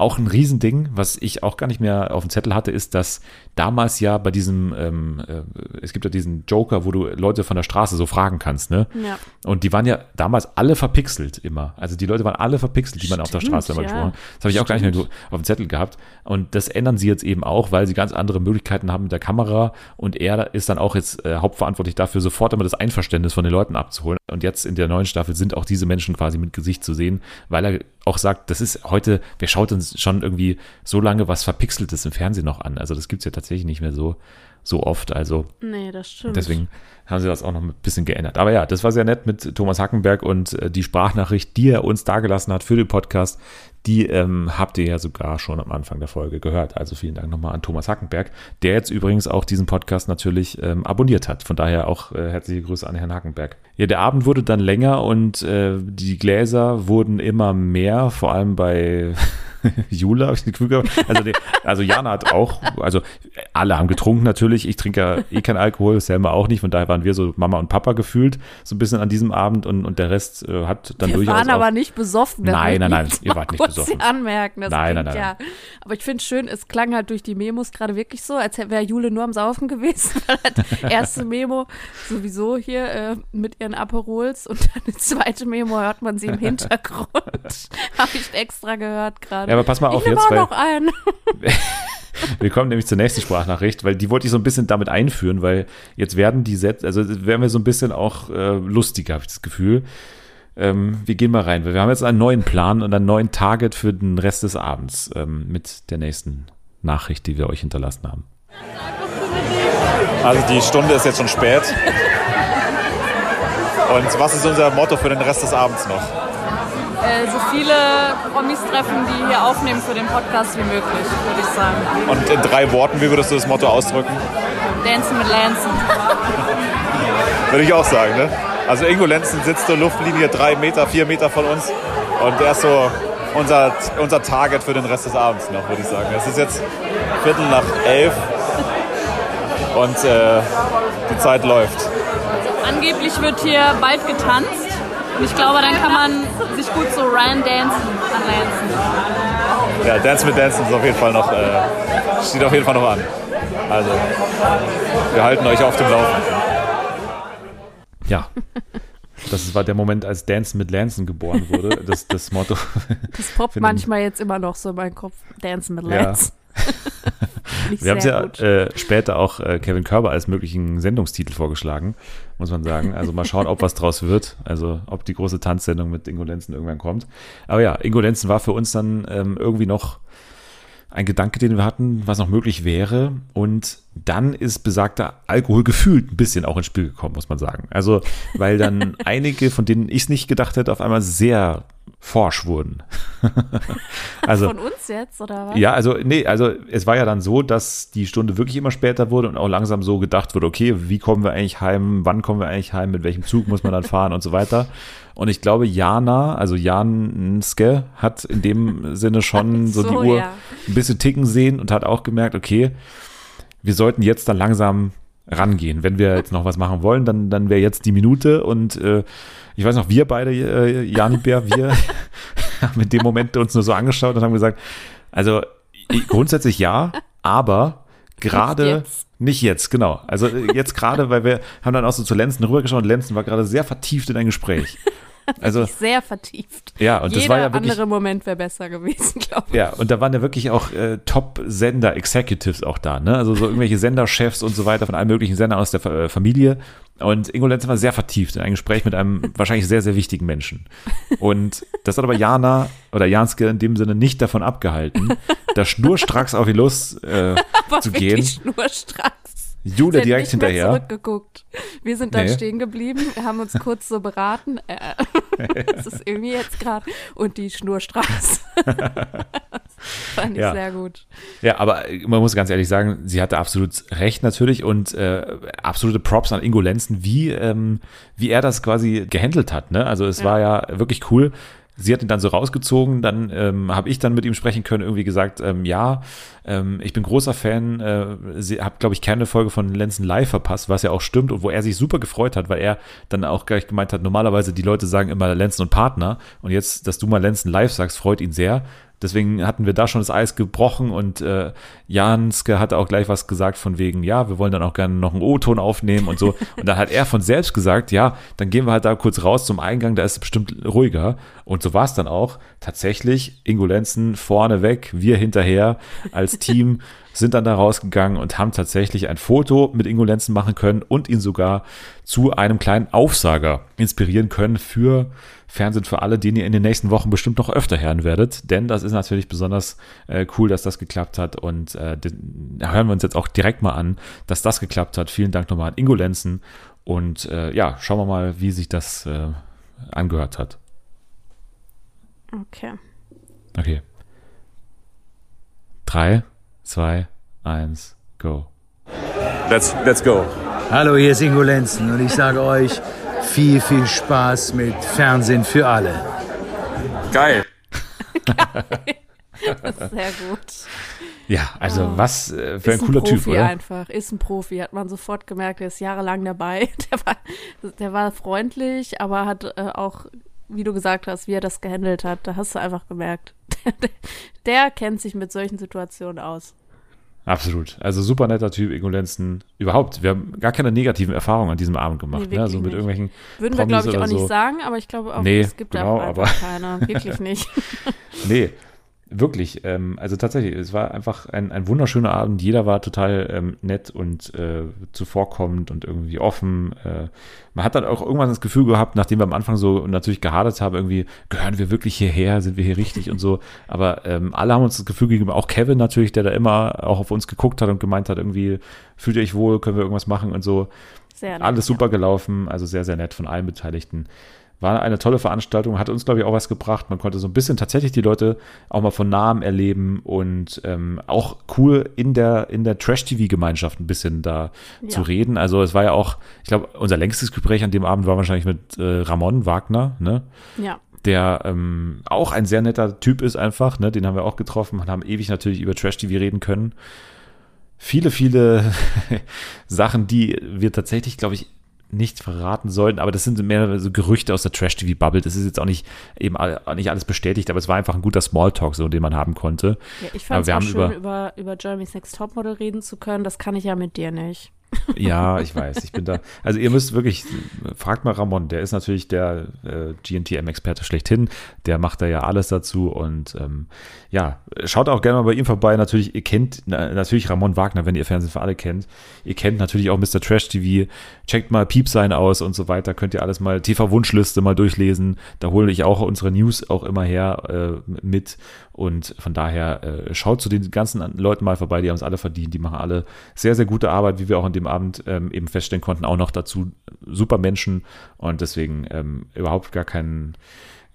auch ein Riesending, was ich auch gar nicht mehr auf dem Zettel hatte, ist, dass damals ja bei diesem, ähm, äh, es gibt ja diesen Joker, wo du Leute von der Straße so fragen kannst, ne? Ja. Und die waren ja damals alle verpixelt immer. Also die Leute waren alle verpixelt, die man auf der Stimmt, Straße immer ja. gesprochen hat. Das habe ich auch gar nicht mehr auf dem Zettel gehabt. Und das ändern sie jetzt eben auch, weil sie ganz andere Möglichkeiten haben mit der Kamera. Und er ist dann auch jetzt äh, hauptverantwortlich dafür, sofort immer das Einverständnis von den Leuten abzuholen. Und jetzt in der neuen Staffel sind auch diese Menschen quasi mit Gesicht zu sehen, weil er auch sagt, das ist heute, wer schaut uns schon irgendwie so lange was Verpixeltes im Fernsehen noch an? Also das gibt's ja tatsächlich nicht mehr so, so oft. Also Nee, das stimmt. Deswegen haben sie das auch noch ein bisschen geändert. Aber ja, das war sehr nett mit Thomas Hackenberg und äh, die Sprachnachricht, die er uns dagelassen hat für den Podcast, die ähm, habt ihr ja sogar schon am Anfang der Folge gehört. Also vielen Dank nochmal an Thomas Hackenberg, der jetzt übrigens auch diesen Podcast natürlich ähm, abonniert hat. Von daher auch äh, herzliche Grüße an Herrn Hackenberg. Ja, der Abend wurde dann länger und äh, die Gläser wurden immer mehr, vor allem bei Jule habe ich das Gefühl gehabt. Also, die, also Jana hat auch, also alle haben getrunken natürlich. Ich trinke ja eh keinen Alkohol, Selma auch nicht. Von daher waren wir so Mama und Papa gefühlt so ein bisschen an diesem Abend und, und der Rest äh, hat dann wir durchaus waren auch, aber nicht besoffen. Nein, nein, nein, ihr wart nicht besoffen. anmerken. Das Nein, klingt nein, nein, Ja. Aber ich finde schön, es klang halt durch die Memos gerade wirklich so, als wäre Jule nur am Saufen gewesen. Erste Memo sowieso hier äh, mit ihren Aperols und dann die zweite Memo hört man sie im Hintergrund. Habe ich extra gehört gerade. Ja, aber pass mal auf ich jetzt, auch weil- noch einen. Wir kommen nämlich zur nächsten Sprachnachricht, weil die wollte ich so ein bisschen damit einführen, weil jetzt werden die Sätze, also werden wir so ein bisschen auch äh, lustiger, habe ich das Gefühl. Ähm, wir gehen mal rein, weil wir haben jetzt einen neuen Plan und einen neuen Target für den Rest des Abends ähm, mit der nächsten Nachricht, die wir euch hinterlassen haben. Also die Stunde ist jetzt schon spät. Und was ist unser Motto für den Rest des Abends noch? Äh, so viele Promis treffen, die hier aufnehmen für den Podcast wie möglich, würde ich sagen. Und in drei Worten, wie würdest du das Motto ausdrücken? Dancen mit Lancen. Würde ich auch sagen, ne? Also Ingo Lenzen sitzt so Luftlinie drei Meter, vier Meter von uns. Und der ist so unser, unser Target für den Rest des Abends noch, würde ich sagen. Es ist jetzt Viertel nach elf. Und äh, die Zeit läuft. Angeblich wird hier bald getanzt. Und ich glaube, dann kann man sich gut so rein dancen an Lancen. Ja, Dance mit Dancen ist auf jeden Fall noch, äh, steht auf jeden Fall noch an. Also, wir halten euch auf dem Laufenden. Ja. Das war der Moment, als Dancen mit Lanson geboren wurde. Das, das Motto. Das poppt manchmal jetzt immer noch so in meinen Kopf. Dancen mit Ja. Wir haben sehr ja äh, später auch äh, Kevin Körber als möglichen Sendungstitel vorgeschlagen, muss man sagen. Also mal schauen, ob was draus wird. Also ob die große Tanzsendung mit Ingo Lenzen irgendwann kommt. Aber ja, Ingo Lenzen war für uns dann ähm, irgendwie noch ein Gedanke, den wir hatten, was noch möglich wäre. Und dann ist besagter Alkohol gefühlt ein bisschen auch ins Spiel gekommen, muss man sagen. Also, weil dann einige, von denen ich es nicht gedacht hätte, auf einmal sehr forsch wurden. also, Von uns jetzt, oder was? ja, also nee, also es war ja dann so, dass die Stunde wirklich immer später wurde und auch langsam so gedacht wurde, okay, wie kommen wir eigentlich heim, wann kommen wir eigentlich heim, mit welchem Zug muss man dann fahren und so weiter. Und ich glaube, Jana, also Janske, hat in dem Sinne schon so, So, die Uhr ja. ein bisschen ticken sehen und hat auch gemerkt, okay, wir sollten jetzt dann langsam rangehen. Wenn wir jetzt noch was machen wollen, dann, dann wäre jetzt die Minute und äh, ich weiß noch, wir beide, äh, Jani Bär, wir haben in dem Moment uns nur so angeschaut und haben gesagt, also grundsätzlich ja, aber gerade nicht jetzt, genau. Also äh, jetzt gerade, weil wir haben dann auch so zu Lenzen rübergeschaut und Lenzen war gerade sehr vertieft in ein Gespräch. Also Sehr vertieft. ja, und Jeder das war ja wirklich andere Moment wäre besser gewesen, glaube ich. ja, und da waren ja wirklich auch äh, Top-Sender-Executives auch da, ne? Also so irgendwelche Senderchefs und so weiter von allen möglichen Sendern aus der äh, Familie. Und Ingo Lenz war sehr vertieft in ein Gespräch mit einem wahrscheinlich sehr, sehr wichtigen Menschen. Und das hat aber Jana oder Janske in dem Sinne nicht davon abgehalten, da schnurstracks auf die Lust äh, zu gehen. schnurstracks. Jule direkt nicht mehr hinterher. zurückgeguckt. Wir sind da Nee. stehen geblieben, haben uns kurz so beraten. Äh, das ist irgendwie jetzt gerade. Und die Schnurstraße. Fand ich Ja. sehr gut. Ja, aber man muss ganz ehrlich sagen, sie hatte absolut recht natürlich und äh, absolute Props an Ingo Lenzen, wie, ähm, wie er das quasi gehandelt hat. Ne? Also es Ja. war ja wirklich cool. Sie hat ihn dann so rausgezogen, dann ähm, habe ich dann mit ihm sprechen können, irgendwie gesagt, ähm, ja, ähm, ich bin großer Fan, äh, sie habe, glaube ich, keine Folge von Lenzen live verpasst, was ja auch stimmt und wo er sich super gefreut hat, weil er dann auch gleich gemeint hat, normalerweise die Leute sagen immer Lenzen und Partner und jetzt, dass du mal Lenzen live sagst, freut ihn sehr. Deswegen hatten wir da schon das Eis gebrochen und äh, Janske hatte auch gleich was gesagt von wegen, ja, wir wollen dann auch gerne noch einen O-Ton aufnehmen und so. Und dann hat er von selbst gesagt, ja, dann gehen wir halt da kurz raus zum Eingang, da ist es bestimmt ruhiger. Und so war es dann auch. Tatsächlich, Ingo Lenzen vorne weg, wir hinterher als Team sind dann da rausgegangen und haben tatsächlich ein Foto mit Ingo Lenzen machen können und ihn sogar zu einem kleinen Aufsager inspirieren können für Fernsehen für alle, den ihr in den nächsten Wochen bestimmt noch öfter hören werdet. Denn das ist natürlich besonders äh, cool, dass das geklappt hat. Und äh, hören wir uns jetzt auch direkt mal an, dass das geklappt hat. Vielen Dank nochmal an Ingo Lenzen. Und äh, ja, schauen wir mal, wie sich das äh, angehört hat. Okay. Okay. Drei, zwei, eins, go. Let's, let's go. Hallo, hier ist Ingo Lenzen und ich sage euch viel, viel Spaß mit Fernsehen für alle. Geil. Das ist sehr gut. Ja, also Oh. was äh, für ein ist cooler ein Profi Typ, oder? einfach, ist ein Profi, hat man sofort gemerkt, der ist jahrelang dabei. Der war, der war freundlich, aber hat äh, auch, wie du gesagt hast, wie er das gehandelt hat, da hast du einfach gemerkt. Der, der, kennt sich mit solchen Situationen aus. Absolut. Also super netter Typ, Ingo Lenzen. Überhaupt, wir haben gar keine negativen Erfahrungen an diesem Abend gemacht. Nee, ne? Also mit nicht. irgendwelchen Würden wir, Promis glaube ich, auch nicht so. sagen, aber ich glaube auch, Nee, es gibt genau, da aber- einfach keine. Wirklich nicht. Nee, wirklich. Ähm, also tatsächlich, es war einfach ein, ein wunderschöner Abend. Jeder war total ähm, nett und äh, zuvorkommend und irgendwie offen. Äh, man hat dann auch irgendwann das Gefühl gehabt, nachdem wir am Anfang so natürlich gehadert haben, irgendwie, gehören wir wirklich hierher, sind wir hier richtig und so. Aber ähm, alle haben uns das Gefühl gegeben, auch Kevin natürlich, der da immer auch auf uns geguckt hat und gemeint hat, irgendwie, fühlt ihr euch wohl, können wir irgendwas machen und so. Sehr nett, Alles super gelaufen, also sehr, sehr nett von allen Beteiligten. War eine tolle Veranstaltung, hat uns, glaube ich, auch was gebracht. Man konnte so ein bisschen tatsächlich die Leute auch mal von nahem erleben und ähm, auch cool in der, in der Trash-TV-Gemeinschaft ein bisschen da Ja. zu reden. Also es war ja auch, ich glaube, unser längstes Gespräch an dem Abend war wahrscheinlich mit äh, Ramon Wagner, ne? Ja. der ähm, auch ein sehr netter Typ ist einfach, ne? den haben wir auch getroffen und haben ewig natürlich über Trash-TV reden können. Viele, viele Sachen, die wir tatsächlich, glaube ich, nicht verraten sollten, aber das sind mehr so Gerüchte aus der Trash-TV-Bubble. Das ist jetzt auch nicht eben nicht alles bestätigt, aber es war einfach ein guter Smalltalk, so den man haben konnte. Ja, ich fand es schön, über- über, über Jeremy's Next Topmodel reden zu können. Das kann ich ja mit dir nicht. Ja, ich weiß, ich bin da. Also ihr müsst wirklich, fragt mal Ramon, der ist natürlich der äh, GNTM-Experte schlechthin, der macht da ja alles dazu und ähm, ja, schaut auch gerne mal bei ihm vorbei. Natürlich, ihr kennt na, natürlich Ramon Wagner, wenn ihr Fernsehen für alle kennt. Ihr kennt natürlich auch Mr. Trash TV, checkt mal Piep sein aus und so weiter, könnt ihr alles mal, TV-Wunschliste mal durchlesen, da hole ich auch unsere News auch immer her äh, mit und von daher äh, schaut zu den ganzen Leuten mal vorbei, die haben es alle verdient, die machen alle sehr, sehr gute Arbeit, wie wir auch an dem Abend ähm, eben feststellen konnten, auch noch dazu super Menschen und deswegen ähm, überhaupt gar keinen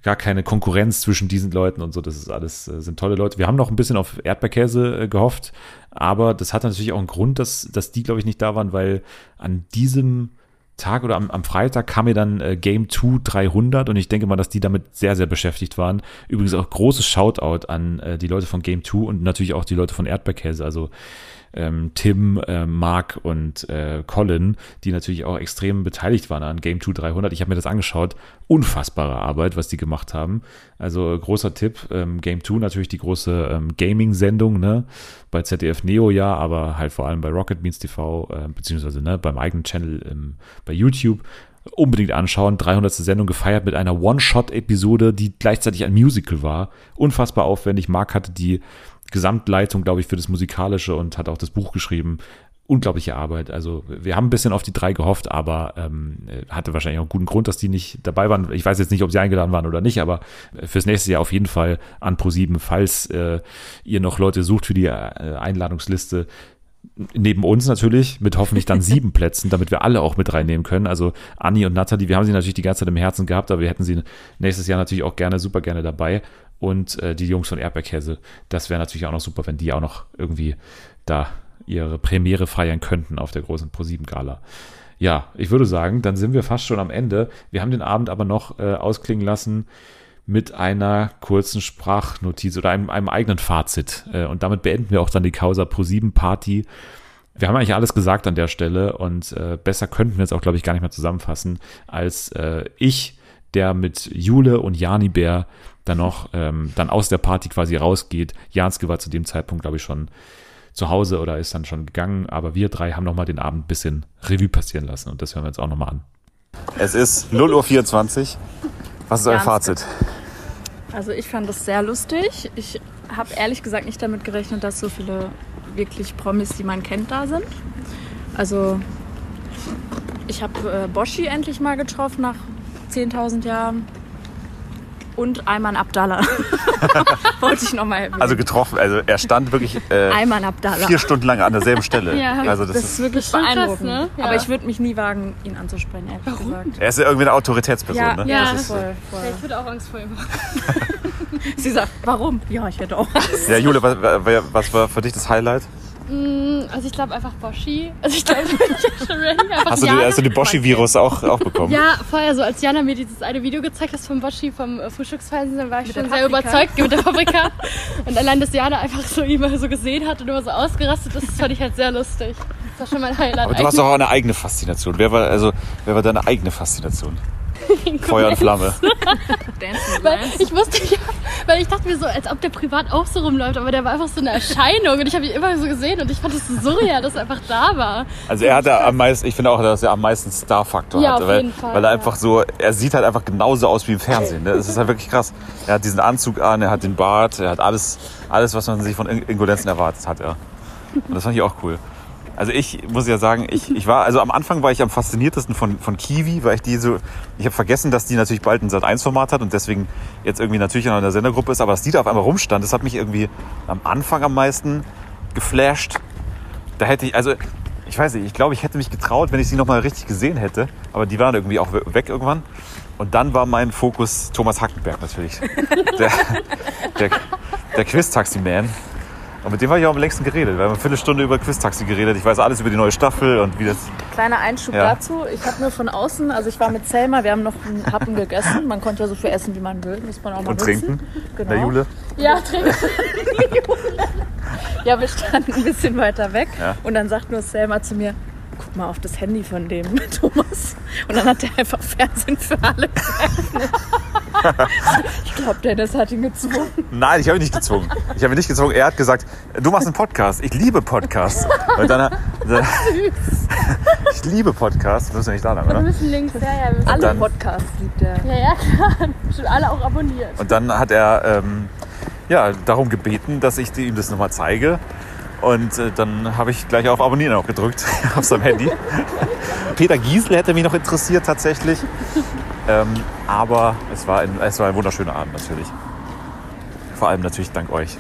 gar keine Konkurrenz zwischen diesen Leuten und so. Das ist alles, äh, sind tolle Leute. Wir haben noch ein bisschen auf Erdbeerkäse äh, gehofft, aber das hat natürlich auch einen Grund, dass, dass die, glaube ich, nicht da waren, weil an diesem Tag oder am, am Freitag kam mir dann äh, Game 2 300 und ich denke mal, dass die damit sehr, sehr beschäftigt waren. Übrigens auch großes Shoutout an äh, die Leute von Game 2 und natürlich auch die Leute von Erdbeerkäse. Also ähm, Tim, äh, Mark und äh, Colin, die natürlich auch extrem beteiligt waren an Game 2 300. Ich habe mir das angeschaut. Unfassbare Arbeit, was die gemacht haben. Also großer Tipp. Ähm, Game 2 natürlich die große ähm, Gaming-Sendung, ne? Bei ZDF Neo ja, aber halt vor allem bei Rocket Beans TV, äh, beziehungsweise ne, beim eigenen Channel ähm, bei YouTube unbedingt anschauen. 300. Sendung gefeiert mit einer One-Shot-Episode, die gleichzeitig ein Musical war. Unfassbar aufwendig. Mark hatte die Gesamtleitung, glaube ich, für das Musikalische und hat auch das Buch geschrieben. Unglaubliche Arbeit. Also wir haben ein bisschen auf die drei gehofft, aber ähm, hatte wahrscheinlich auch einen guten Grund, dass die nicht dabei waren. Ich weiß jetzt nicht, ob sie eingeladen waren oder nicht, aber fürs nächste Jahr auf jeden Fall an Pro7, falls äh, ihr noch Leute sucht für die äh, Einladungsliste. Neben uns natürlich, mit hoffentlich dann sieben Plätzen, damit wir alle auch mit reinnehmen können. Also Anni und Nathalie, wir haben sie natürlich die ganze Zeit im Herzen gehabt, aber wir hätten sie nächstes Jahr natürlich auch gerne, super gerne dabei und äh, die Jungs von Erdbeerkäse. Das wäre natürlich auch noch super, wenn die auch noch irgendwie da ihre Premiere feiern könnten auf der großen ProSieben-Gala. Ja, ich würde sagen, dann sind wir fast schon am Ende. Wir haben den Abend aber noch äh, ausklingen lassen mit einer kurzen Sprachnotiz oder einem, einem eigenen Fazit. Äh, und damit beenden wir auch dann die Causa Pro7 Party. Wir haben eigentlich alles gesagt an der Stelle und äh, besser könnten wir es auch, glaube ich, gar nicht mehr zusammenfassen, als äh, ich, der mit Jule und Jani Bär dann noch ähm, dann aus der Party quasi rausgeht. Janske war zu dem Zeitpunkt, glaube ich, schon zu Hause oder ist dann schon gegangen, aber wir drei haben nochmal den Abend ein bisschen Revue passieren lassen und das hören wir jetzt auch nochmal an. Es ist 0.24 Uhr. Was ist euer. Fazit? Also ich fand das sehr lustig. Ich habe ehrlich gesagt nicht damit gerechnet, dass so viele wirklich Promis, die man kennt, da sind. Also ich habe äh, Boschi endlich mal getroffen nach 10.000 Jahren. Und Ayman Abdallah. Wollte ich nochmal erwähnen. Also getroffen, also er stand wirklich äh, Ayman Abdallah. vier Stunden lang an derselben Stelle. Ja, also das, das ist, wirklich schon krass, beeindruckend. ne? Ja. Aber ich würde mich nie wagen, ihn anzusprechen, ehrlich gesagt. er ist ja irgendwie eine Autoritätsperson, Ja, ne? ja, das ist, Voll, voll. Ich würde auch Angst vor ihm haben. Sie sagt, warum? Ja, ich hätte auch Angst. ja, Jule, was, was war für dich das Highlight? Mm, Also ich glaube einfach Boschi. Also ich glaube. Einfach Hast du, die, hast du den Boschi-Virus auch, auch bekommen? Ja, vorher so, als Jana mir dieses eine Video gezeigt hat vom Boschi vom äh, Frühstücksfernsehen, dann war ich Mit schon sehr überzeugt mit der Paprika. Und allein, dass Jana einfach so immer so gesehen hat und immer so ausgerastet ist, das fand ich halt sehr lustig. Das war schon mein Highlight. Aber du hast doch auch eine eigene Faszination. Wer war, also, wer war deine eigene Faszination? Feuer und Flamme. Weil ich wusste ja, weil ich dachte mir so, als ob der privat auch so rumläuft, aber der war einfach so eine Erscheinung und ich habe ihn immer so gesehen und ich fand es so surreal, dass er einfach da war. Also er hat da am meisten, ich finde auch, dass er am meisten Star-Faktor Ja, hatte. auf weil, jeden Fall, weil er ja. einfach so, er sieht halt einfach genauso aus wie im Fernsehen. Ne? Das ist halt wirklich krass. Er hat diesen Anzug an, er hat den Bart, er hat alles, alles was man sich von In- Ingolenzen erwartet hat. Ja. Und das fand ich auch cool. Also ich muss ja sagen, ich, ich war, also am Anfang war ich am fasziniertesten von, von Kiwi, weil ich die so, ich habe vergessen, dass die natürlich bald ein Sat1-Format hat und deswegen jetzt irgendwie natürlich noch in der Sendergruppe ist, aber dass die da auf einmal rumstand, das hat mich irgendwie am Anfang am meisten geflasht. Da hätte ich, also ich weiß nicht, ich glaube, ich hätte mich getraut, wenn ich sie noch mal richtig gesehen hätte, aber die waren irgendwie auch we- weg irgendwann. Und dann war mein Fokus Thomas Hackenberg natürlich. Der, der, der Quiz-Taxi-Man. Und mit dem habe ich auch am längsten geredet. Wir haben eine Viertelstunde über Quiz-Taxi geredet. Ich weiß alles über die neue Staffel und wie das. Kleiner Einschub Ja. dazu. Ich habe nur von außen, also ich war mit Selma, wir haben noch einen Happen gegessen. Man konnte ja so viel essen, wie man will. Muss man auch mal Und nutzen. trinken. Genau. Der Jule. Ja, trinken. Ja, wir standen ein bisschen weiter weg. Ja. Und dann sagt nur Selma zu mir, guck mal auf das Handy von dem Thomas. Und dann hat er einfach Fernsehen für alle geöffnet. Ich glaube, Dennis hat ihn gezwungen. Nein, ich habe ihn nicht gezwungen. Ich habe ihn nicht gezwungen. Er hat gesagt, du machst einen Podcast. Ich liebe Podcasts. Und dann, dann ich liebe Podcasts. Das müssen wir nicht da lang, Wir oder? müssen links. Ja, ja, wir müssen Alle dann- Podcasts liebt er. Ja, ja, klar. Schon alle auch abonniert. Und dann hat er ähm, ja, darum gebeten, dass ich ihm das nochmal zeige. Und äh, dann habe ich gleich auf Abonnieren auch gedrückt auf seinem Handy. Peter Giesel hätte mich noch interessiert tatsächlich. Ähm, aber es war, ein, es war ein wunderschöner Abend natürlich. Vor allem natürlich dank euch.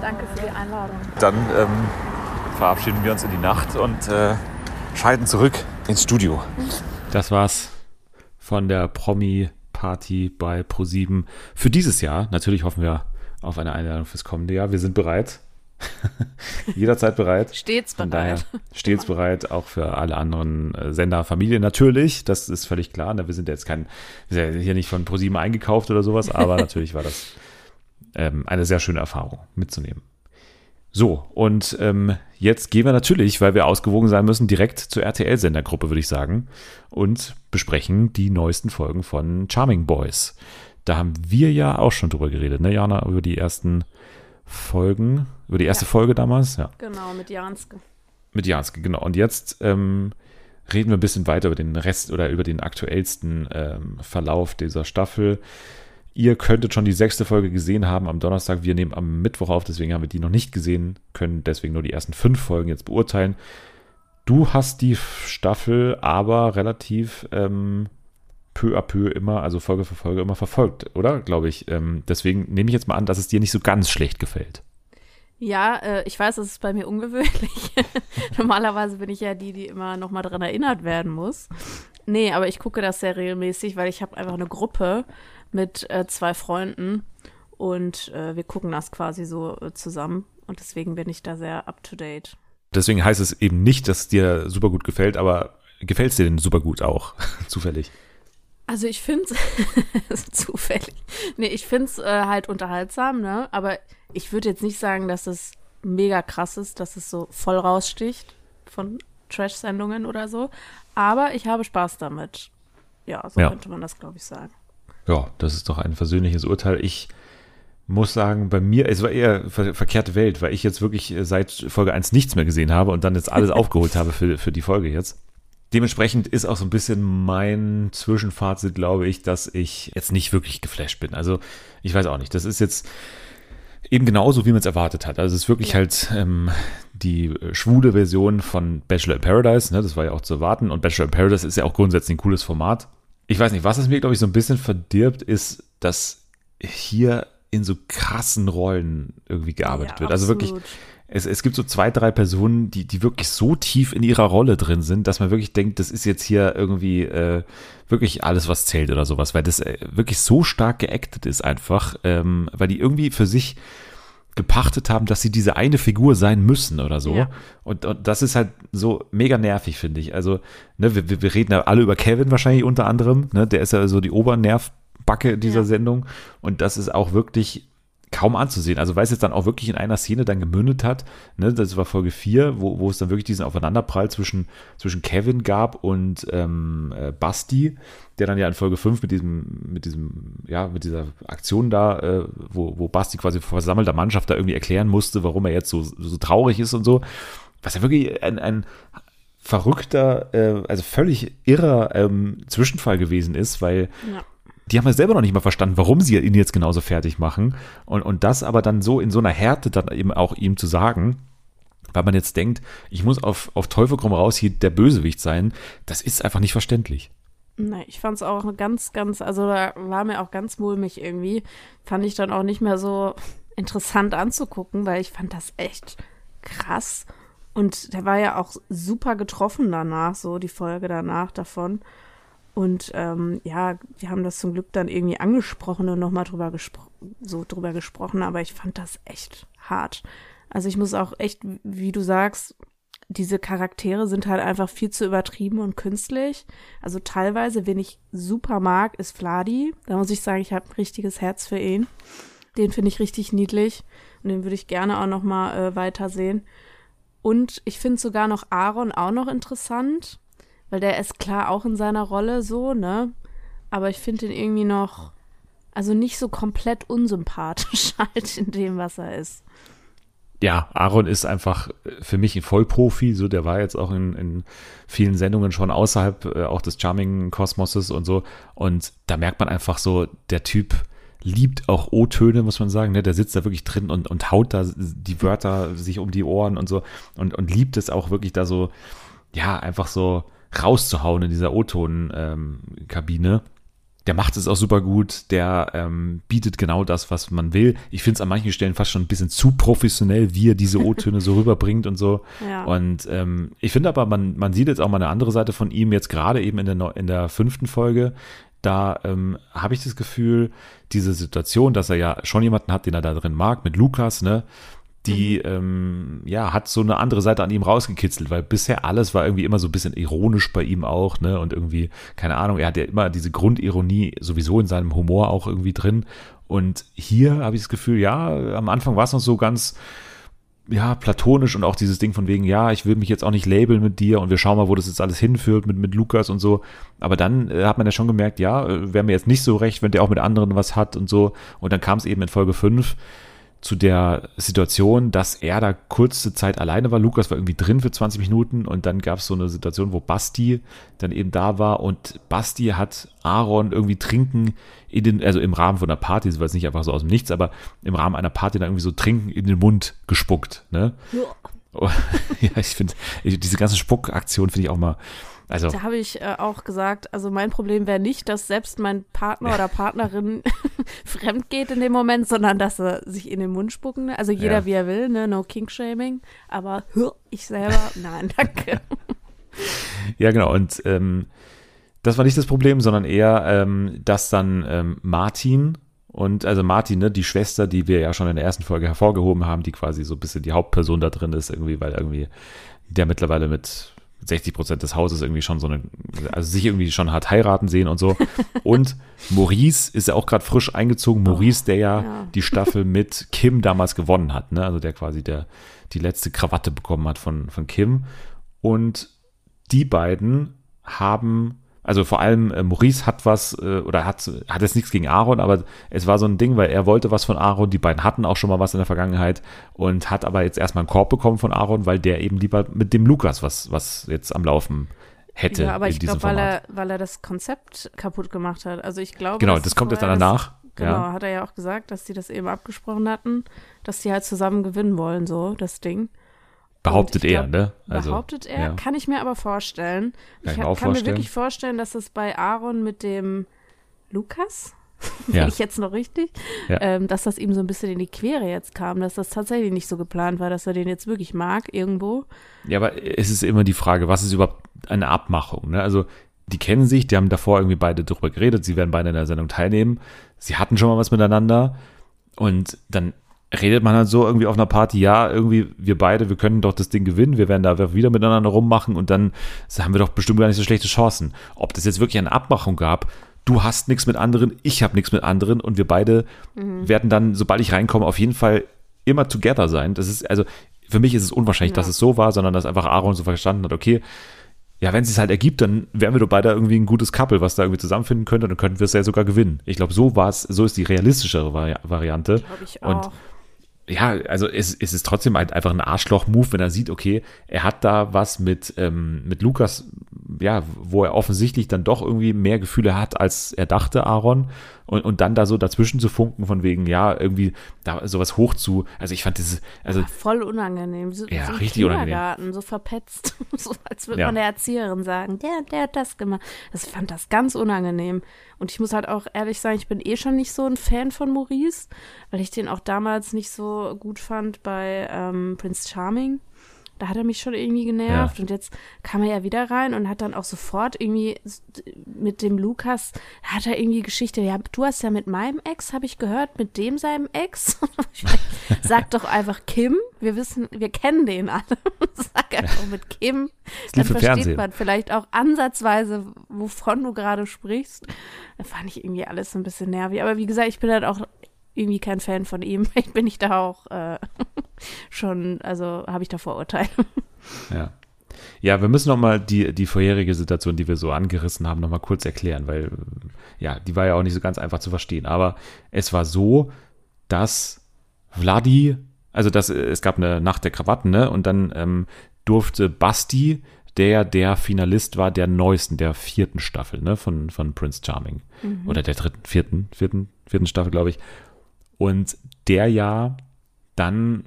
Danke für die Einladung. Dann ähm, verabschieden wir uns in die Nacht und äh, scheiden zurück ins Studio. Das war's von der Promi-Party bei Pro7 für dieses Jahr. Natürlich hoffen wir auf eine Einladung fürs kommende Jahr. Wir sind bereit. Jederzeit bereit. Stets Von bereit. daher stets bereit, auch für alle anderen äh, Sender, Familien natürlich. Das ist völlig klar. Ne? Wir sind jetzt kein, wir sind ja hier nicht von ProSieben eingekauft oder sowas, aber natürlich war das ähm, eine sehr schöne Erfahrung mitzunehmen. So, und ähm, jetzt gehen wir natürlich, weil wir ausgewogen sein müssen, direkt zur RTL-Sendergruppe, würde ich sagen, und besprechen die neuesten Folgen von Charming Boys. Da haben wir ja auch schon drüber geredet, ne, Jana, über die ersten Folgen, über die erste Folge damals, ja. Genau, mit Janske. Mit Janske, genau. Und jetzt ähm, reden wir ein bisschen weiter über den Rest oder über den aktuellsten ähm, Verlauf dieser Staffel. Ihr könntet schon die sechste Folge gesehen haben am Donnerstag. Wir nehmen am Mittwoch auf, deswegen haben wir die noch nicht gesehen, können deswegen nur die ersten fünf Folgen jetzt beurteilen. Du hast die Staffel aber relativ ähm, peu à peu immer, also Folge für Folge immer verfolgt, oder? Glaube ich. Ähm, deswegen nehme ich jetzt mal an, dass es dir nicht so ganz schlecht gefällt. Ja, äh, ich weiß, das ist bei mir ungewöhnlich. Normalerweise bin ich ja die, die immer noch mal dran erinnert werden muss. Nee, aber ich gucke das sehr regelmäßig, weil ich habe einfach eine Gruppe mit äh, zwei Freunden und äh, wir gucken das quasi so äh, zusammen und deswegen bin ich da sehr up to date. Deswegen heißt es eben nicht, dass es dir super gut gefällt, aber gefällt es dir denn super gut auch, zufällig? Also ich finde es zufällig. Nee, ich finde es äh, halt unterhaltsam, ne? Aber ich würde jetzt nicht sagen, dass es mega krass ist, dass es so voll raussticht von Trash-Sendungen oder so. Aber ich habe Spaß damit. Ja, so Ja. könnte man das, glaube ich, sagen. Ja, das ist doch ein versöhnliches Urteil. Ich muss sagen, bei mir, es war eher ver verkehrte Welt, weil ich jetzt wirklich äh, seit Folge 1 nichts mehr gesehen habe und dann jetzt alles aufgeholt habe für, für die Folge jetzt. Dementsprechend ist auch so ein bisschen mein Zwischenfazit, glaube ich, dass ich jetzt nicht wirklich geflasht bin. Also ich weiß auch nicht. Das ist jetzt eben genauso, wie man es erwartet hat. Also es ist wirklich halt ähm, die äh, schwule Version von Bachelor in Paradise. Ne? Das war ja auch zu erwarten. Und Bachelor in Paradise ist ja auch grundsätzlich ein cooles Format. Ich weiß nicht, was es mir, glaube ich, so ein bisschen verdirbt, ist, dass hier in so krassen Rollen irgendwie gearbeitet Ja, wird. Also wirklich. Es, es gibt so zwei, drei Personen, die, die wirklich so tief in ihrer Rolle drin sind, dass man wirklich denkt, das ist jetzt hier irgendwie äh, wirklich alles, was zählt oder sowas, weil das äh, wirklich so stark geactet ist einfach, ähm, weil die irgendwie für sich gepachtet haben, dass sie diese eine Figur sein müssen oder so. Ja. Und, und das ist halt so mega nervig, finde ich. Also, ne, wir, wir reden ja alle über Kevin wahrscheinlich unter anderem, ne? Der ist ja so die Obernervbacke dieser Ja. Sendung. Und das ist auch wirklich kaum anzusehen. Also weil es jetzt dann auch wirklich in einer Szene dann gemündet hat, ne, das war Folge 4, wo, wo es dann wirklich diesen Aufeinanderprall zwischen, zwischen Kevin gab und ähm, äh, Basti, der dann ja in Folge 5 mit diesem, mit diesem, ja, mit dieser Aktion da, äh, wo, wo Basti quasi vor versammelter Mannschaft da irgendwie erklären musste, warum er jetzt so, so traurig ist und so. Was ja wirklich ein, ein verrückter, äh, also völlig irrer ähm, Zwischenfall gewesen ist, weil Ja. Die haben ja selber noch nicht mal verstanden, warum sie ihn jetzt genauso fertig machen. Und, und das aber dann so in so einer Härte dann eben auch ihm zu sagen, weil man jetzt denkt, ich muss auf, auf Teufel komm raus hier der Bösewicht sein, das ist einfach nicht verständlich. Nee, ich fand es auch ganz, ganz, also da war mir auch ganz mulmig irgendwie. Fand ich dann auch nicht mehr so interessant anzugucken, weil ich fand das echt krass. Und der war ja auch super getroffen danach, so die Folge danach davon. Und ähm, ja, wir haben das zum Glück dann irgendwie angesprochen und nochmal drüber, gespro so drüber gesprochen, aber ich fand das echt hart. Also ich muss auch echt, wie du sagst, diese Charaktere sind halt einfach viel zu übertrieben und künstlich. Also teilweise, wen ich super mag, ist Vladi. Da muss ich sagen, ich habe ein richtiges Herz für ihn. Den finde ich richtig niedlich und den würde ich gerne auch noch mal äh, weitersehen. Und ich finde sogar noch Aaron auch noch interessant, weil der ist klar auch in seiner Rolle so, ne? Aber ich finde ihn irgendwie noch Also nicht so komplett unsympathisch halt in dem, was er ist. Ja, Aaron ist einfach für mich ein Vollprofi, so der war jetzt auch in, in vielen Sendungen schon außerhalb äh, auch des Charming-Kosmoses und so. Und da merkt man einfach so, der Typ liebt auch O-Töne, muss man sagen. Ne? Der sitzt da wirklich drin und, und haut da die Wörter sich um die Ohren und so und, und liebt es auch wirklich da so, ja, einfach so rauszuhauen in dieser O-Ton-Kabine. der macht es auch super gut, der ähm, bietet genau das, was man will. Ich finde es an manchen Stellen fast schon ein bisschen zu professionell, wie er diese O-Töne so rüberbringt und so. Ja. Und ähm, ich finde aber, man, man sieht jetzt auch mal eine andere Seite von ihm, jetzt gerade eben in der, in der fünften Folge. Da ähm, habe ich das Gefühl, diese Situation, dass er ja schon jemanden hat, den er da drin mag, mit Lukas, ne? Die ähm, ja hat so eine andere Seite an ihm rausgekitzelt, weil bisher alles war irgendwie immer so ein bisschen ironisch bei ihm auch, ne? Und irgendwie, keine Ahnung, er hat ja immer diese Grundironie sowieso in seinem Humor auch irgendwie drin. Und hier habe ich das Gefühl, ja, am Anfang war es noch so ganz, ja, platonisch und auch dieses Ding von wegen, ja, ich will mich jetzt auch nicht labeln mit dir und wir schauen mal, wo das jetzt alles hinführt mit, mit Lukas und so. Aber dann äh, hat man ja schon gemerkt, ja, äh, wäre mir jetzt nicht so recht, wenn der auch mit anderen was hat und so. Und dann kam es eben in Folge 5 zu der Situation, dass er da kurze Zeit alleine war. Lukas war irgendwie drin für 20 Minuten und dann gab es so eine Situation, wo Basti dann eben da war und Basti hat Aaron irgendwie trinken in den, also im Rahmen von einer Party, das war jetzt nicht einfach so aus dem Nichts, aber im Rahmen einer Party dann irgendwie so trinken in den Mund gespuckt, ne? Oh, ja, ich finde, diese ganze Spuckaktion finde ich auch mal, also Da habe ich äh, auch gesagt, also mein Problem wäre nicht, dass selbst mein Partner oder Partnerin fremd geht in dem Moment, sondern dass er sich in den Mund spucken. ne? Also jeder Ja. wie er will, ne? No King-Shaming. Aber ich selber, nein, danke. Ja, genau. Und ähm, das war nicht das Problem, sondern eher, ähm, dass dann ähm, Martin und also Martin, ne, die Schwester, die wir ja schon in der ersten Folge hervorgehoben haben, die quasi so ein bisschen die Hauptperson da drin ist, irgendwie, weil irgendwie der mittlerweile mit 60 Prozent des Hauses irgendwie schon so eine, also sich irgendwie schon hat heiraten sehen und so. Und Maurice ist ja auch gerade frisch eingezogen. Maurice, der ja, ja. die Staffel mit Kim damals gewonnen hat, ne? Also der quasi der die letzte Krawatte bekommen hat von, von Kim. Und die beiden haben, also vor allem äh, Maurice hat was, äh, oder hat, hat jetzt nichts gegen Aaron, aber es war so ein Ding, weil er wollte was von Aaron, die beiden hatten auch schon mal was in der Vergangenheit und hat aber jetzt erstmal einen Korb bekommen von Aaron, weil der eben lieber mit dem Lukas was, was jetzt am Laufen hätte ja, aber ich glaube, weil er, weil er das Konzept kaputt gemacht hat. Also ich glaube. Genau, das kommt jetzt dann danach. Genau, Ja. hat er ja auch gesagt, dass die das eben abgesprochen hatten, dass die halt zusammen gewinnen wollen, so, das Ding. Behauptet er, glaub, ne? Also, behauptet er, ja. kann ich mir aber vorstellen. Kann ich ich mir kann mir vorstellen. wirklich vorstellen, dass es bei Aaron mit dem Lukas, Ja. ich jetzt noch richtig, Ja. ähm, dass das ihm so ein bisschen in die Quere jetzt kam, dass das tatsächlich nicht so geplant war, dass er den jetzt wirklich mag irgendwo. Ja, aber es ist immer die Frage, was ist überhaupt eine Abmachung? Ne? Also, die kennen sich, die haben davor irgendwie beide drüber geredet, sie werden beide in der Sendung teilnehmen. Sie hatten schon mal was miteinander und dann redet man halt so irgendwie auf einer Party, ja, irgendwie wir beide, wir können doch das Ding gewinnen, wir werden da wieder miteinander rummachen und dann haben wir doch bestimmt gar nicht so schlechte Chancen. Ob das jetzt wirklich eine Abmachung gab, du hast nichts mit anderen, ich habe nichts mit anderen und wir beide werden dann, sobald ich reinkomme, auf jeden Fall immer together sein. Das ist, also für mich ist es unwahrscheinlich, dass es so war, sondern dass einfach Aaron so verstanden hat, okay, ja, wenn es sich halt ergibt, dann wären wir doch beide irgendwie ein gutes Couple, was da irgendwie zusammenfinden könnte, dann könnten wir es ja sogar gewinnen. Ich glaube, so war es, so ist die realistischere Vari Variante. Glaube ich Und auch. Ja, also es, es ist trotzdem halt einfach ein Arschloch-Move, wenn er sieht, okay, er hat da was mit, ähm, mit Lukas, ja, wo er offensichtlich dann doch irgendwie mehr Gefühle hat, als er dachte, Aaron. Und, und dann da so dazwischen zu funken, von wegen, ja, irgendwie da sowas hoch zu. Also ich fand dieses, also Voll unangenehm. So, Ja, so richtig unangenehm. So verpetzt. so als würde Ja. man der Erzieherin sagen, der, der hat das gemacht. Das fand das ganz unangenehm. Und ich muss halt auch ehrlich sagen, ich bin eh schon nicht so ein Fan von Maurice, weil ich den auch damals nicht so gut fand bei ähm, Prince Charming. Da hat er mich schon irgendwie genervt Ja. und jetzt kam er ja wieder rein und hat dann auch sofort irgendwie mit dem Lukas, hat er irgendwie Geschichte, ja, du hast ja mit meinem Ex, habe ich gehört, mit dem seinem Ex. Sag doch einfach Kim, wir wissen, wir kennen den alle. Sag einfach mit Kim, dann versteht Fernsehen. man vielleicht auch ansatzweise, wovon du gerade sprichst. Da fand ich irgendwie alles so ein bisschen nervig. Aber wie gesagt, ich bin halt auch irgendwie kein Fan von ihm. Ich bin ich da auch äh, schon, also habe ich da Vorurteile. Ja. Ja, wir müssen noch mal die, die vorherige Situation, die wir so angerissen haben, noch mal kurz erklären, weil ja, die war ja auch nicht so ganz einfach zu verstehen. Aber es war so, dass Vladi, also das, es gab eine Nacht der Krawatten, ne? Und dann ähm, durfte Basti, der der Finalist war der neuesten, der vierten Staffel, ne? Von, von Prince Charming. Oder der dritten, vierten, vierten, vierten Staffel, glaube ich. Und der ja dann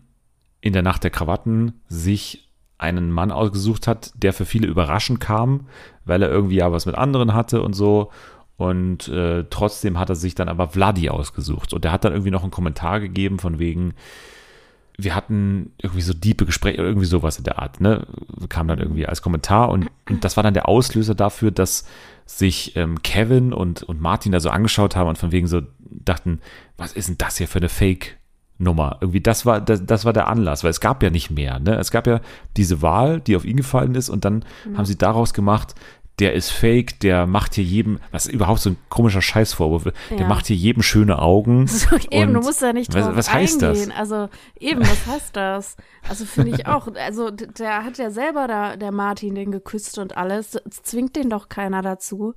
in der Nacht der Krawatten sich einen Mann ausgesucht hat, der für viele überraschend kam, weil er irgendwie ja was mit anderen hatte und so. Und äh, trotzdem hat er sich dann aber Vladi ausgesucht. Und der hat dann irgendwie noch einen Kommentar gegeben von wegen, wir hatten irgendwie so diepe Gespräche oder irgendwie sowas in der Art, ne? Kam dann irgendwie als Kommentar und, und das war dann der Auslöser dafür, dass sich ähm, Kevin und, und Martin da so angeschaut haben und von wegen so dachten, was ist denn das hier für eine Fake? Nummer. Irgendwie, das war, das, das war der Anlass, weil es gab ja nicht mehr. Ne? Es gab ja diese Wahl, die auf ihn gefallen ist, und dann haben sie daraus gemacht, der ist fake, der macht hier jedem, was ist überhaupt so ein komischer Scheißvorwurf, der Ja. macht hier jedem schöne Augen. So, eben, du musst da nicht was, drauf was heißt eingehen. das? Also eben, was heißt das? Also finde ich auch. Also der hat ja selber da, der Martin den geküsst und alles. Es zwingt den doch keiner dazu.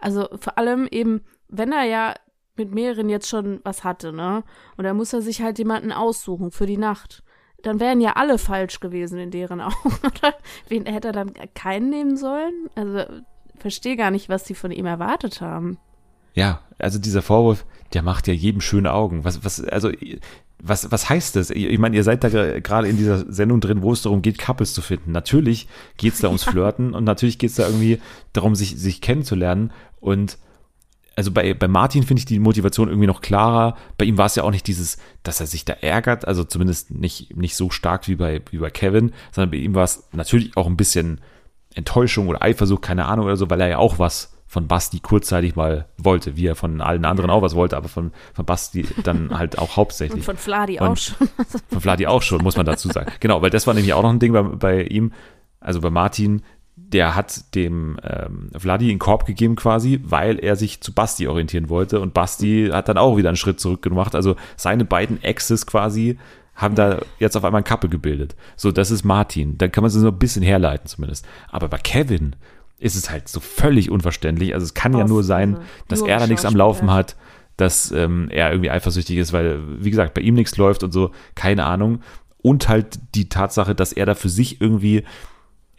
Also vor allem eben, wenn er ja mit mehreren jetzt schon was hatte, ne? Und dann muss er sich halt jemanden aussuchen für die Nacht. Dann wären ja alle falsch gewesen in deren Augen, oder? Wen hätte er dann keinen nehmen sollen? Also verstehe gar nicht, was die von ihm erwartet haben. Ja, also dieser Vorwurf, der macht ja jedem schöne Augen. Was, was, also, was, was heißt das? Ich meine, ihr seid da gerade in dieser Sendung drin, wo es darum geht, Couples zu finden. Natürlich geht es da ums Flirten und natürlich geht es da irgendwie darum, sich, sich kennenzulernen. Und also bei, bei Martin finde ich die Motivation irgendwie noch klarer. Bei ihm war es ja auch nicht dieses, dass er sich da ärgert, also zumindest nicht, nicht so stark wie bei, wie bei Kevin, sondern bei ihm war es natürlich auch ein bisschen Enttäuschung oder Eifersucht, keine Ahnung oder so, weil er ja auch was von Basti kurzzeitig mal wollte, wie er von allen anderen auch was wollte, aber von, von Basti dann halt auch hauptsächlich. Und von Fladi auch schon. Von Vladi auch schon, muss man dazu sagen. Genau, weil das war nämlich auch noch ein Ding bei, bei ihm, also bei Martin, der hat dem ähm, Vladi einen Korb gegeben quasi, weil er sich zu Basti orientieren wollte und Basti hat dann auch wieder einen Schritt zurück gemacht. Also seine beiden Exes quasi haben da jetzt auf einmal ein Kappe gebildet. So, das ist Martin. Dann kann man es so ein bisschen herleiten zumindest. Aber bei Kevin ist es halt so völlig unverständlich. Also es kann ja Aus- nur sein, dass nur er da nichts am. Laufen hat, dass ähm, er irgendwie eifersüchtig ist, weil, wie gesagt, bei ihm nichts läuft und so, keine Ahnung. Und halt die Tatsache, dass er da für sich irgendwie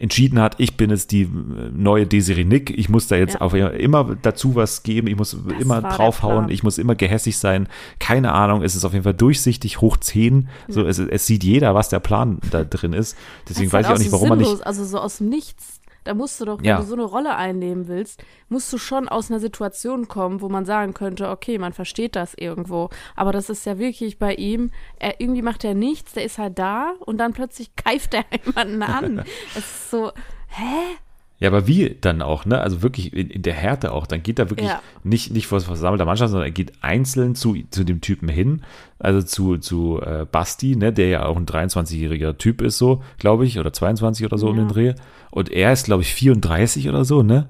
entschieden hat, ich bin jetzt die äh, neue Desiree Nick, ich muss da jetzt Ja. auf immer dazu was geben, ich muss immer war der draufhauen, ich muss immer gehässig sein, keine Ahnung, es ist auf jeden Fall durchsichtig, hoch 10, so, es, es sieht jeder, was der Plan da drin ist, deswegen Das ist weiß ich halt auch nicht, warum man nicht, sinnlos, Also so aus dem Nichts. Da musst du doch, wenn Ja. du so eine Rolle einnehmen willst, musst du schon aus einer Situation kommen, wo man sagen könnte, okay, man versteht das irgendwo. Aber das ist ja wirklich bei ihm, er irgendwie macht er nichts, der ist halt da und dann plötzlich keift er jemanden an. es ist so, hä? Ja, aber wie dann auch, ne? Also wirklich in, in der Härte auch. Dann geht er wirklich Ja. nicht, nicht vor versammelter Mannschaft, sondern er geht einzeln zu, zu dem Typen hin. Also zu, zu äh, Basti, ne, der ja auch ein 23-jähriger Typ ist, so, glaube ich, oder 22 oder so um den Dreh. Und er ist, glaube ich, 34 oder so, ne?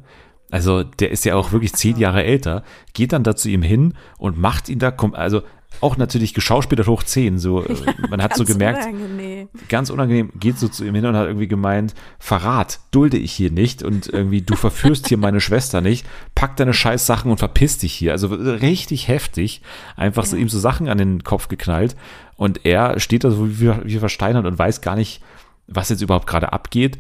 Also der ist ja auch wirklich zehn Jahre älter, geht dann da zu ihm hin und macht ihn da, also auch natürlich geschauspielert hoch 10. So, äh, man hat so gemerkt, unangenehm. ganz unangenehm, geht so zu ihm hin und hat irgendwie gemeint, Verrat dulde ich hier nicht und irgendwie du verführst hier meine Schwester nicht, pack deine scheiß Sachen und verpiss dich hier. Also richtig heftig, einfach so ihm so Sachen an den Kopf geknallt und er steht da so wie, wie versteinert und weiß gar nicht, was jetzt überhaupt gerade abgeht.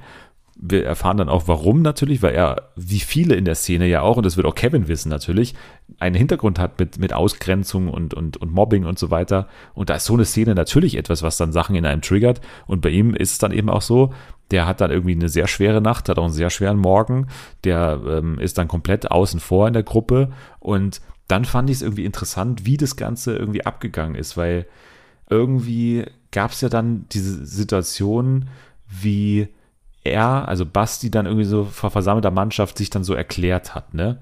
Wir erfahren dann auch, warum natürlich, weil er, wie viele in der Szene ja auch, und das wird auch Kevin wissen natürlich, einen Hintergrund hat mit, mit Ausgrenzung und, und, und Mobbing und so weiter. Und da ist so eine Szene natürlich etwas, was dann Sachen in einem triggert. Und bei ihm ist es dann eben auch so, der hat dann irgendwie eine sehr schwere Nacht, hat auch einen sehr schweren Morgen, der ähm, ist dann komplett außen vor in der Gruppe. Und dann fand ich es irgendwie interessant, wie das Ganze irgendwie abgegangen ist, weil irgendwie gab es ja dann diese Situation, wie er, also Basti, dann irgendwie so vor versammelter Mannschaft sich dann so erklärt hat, ne?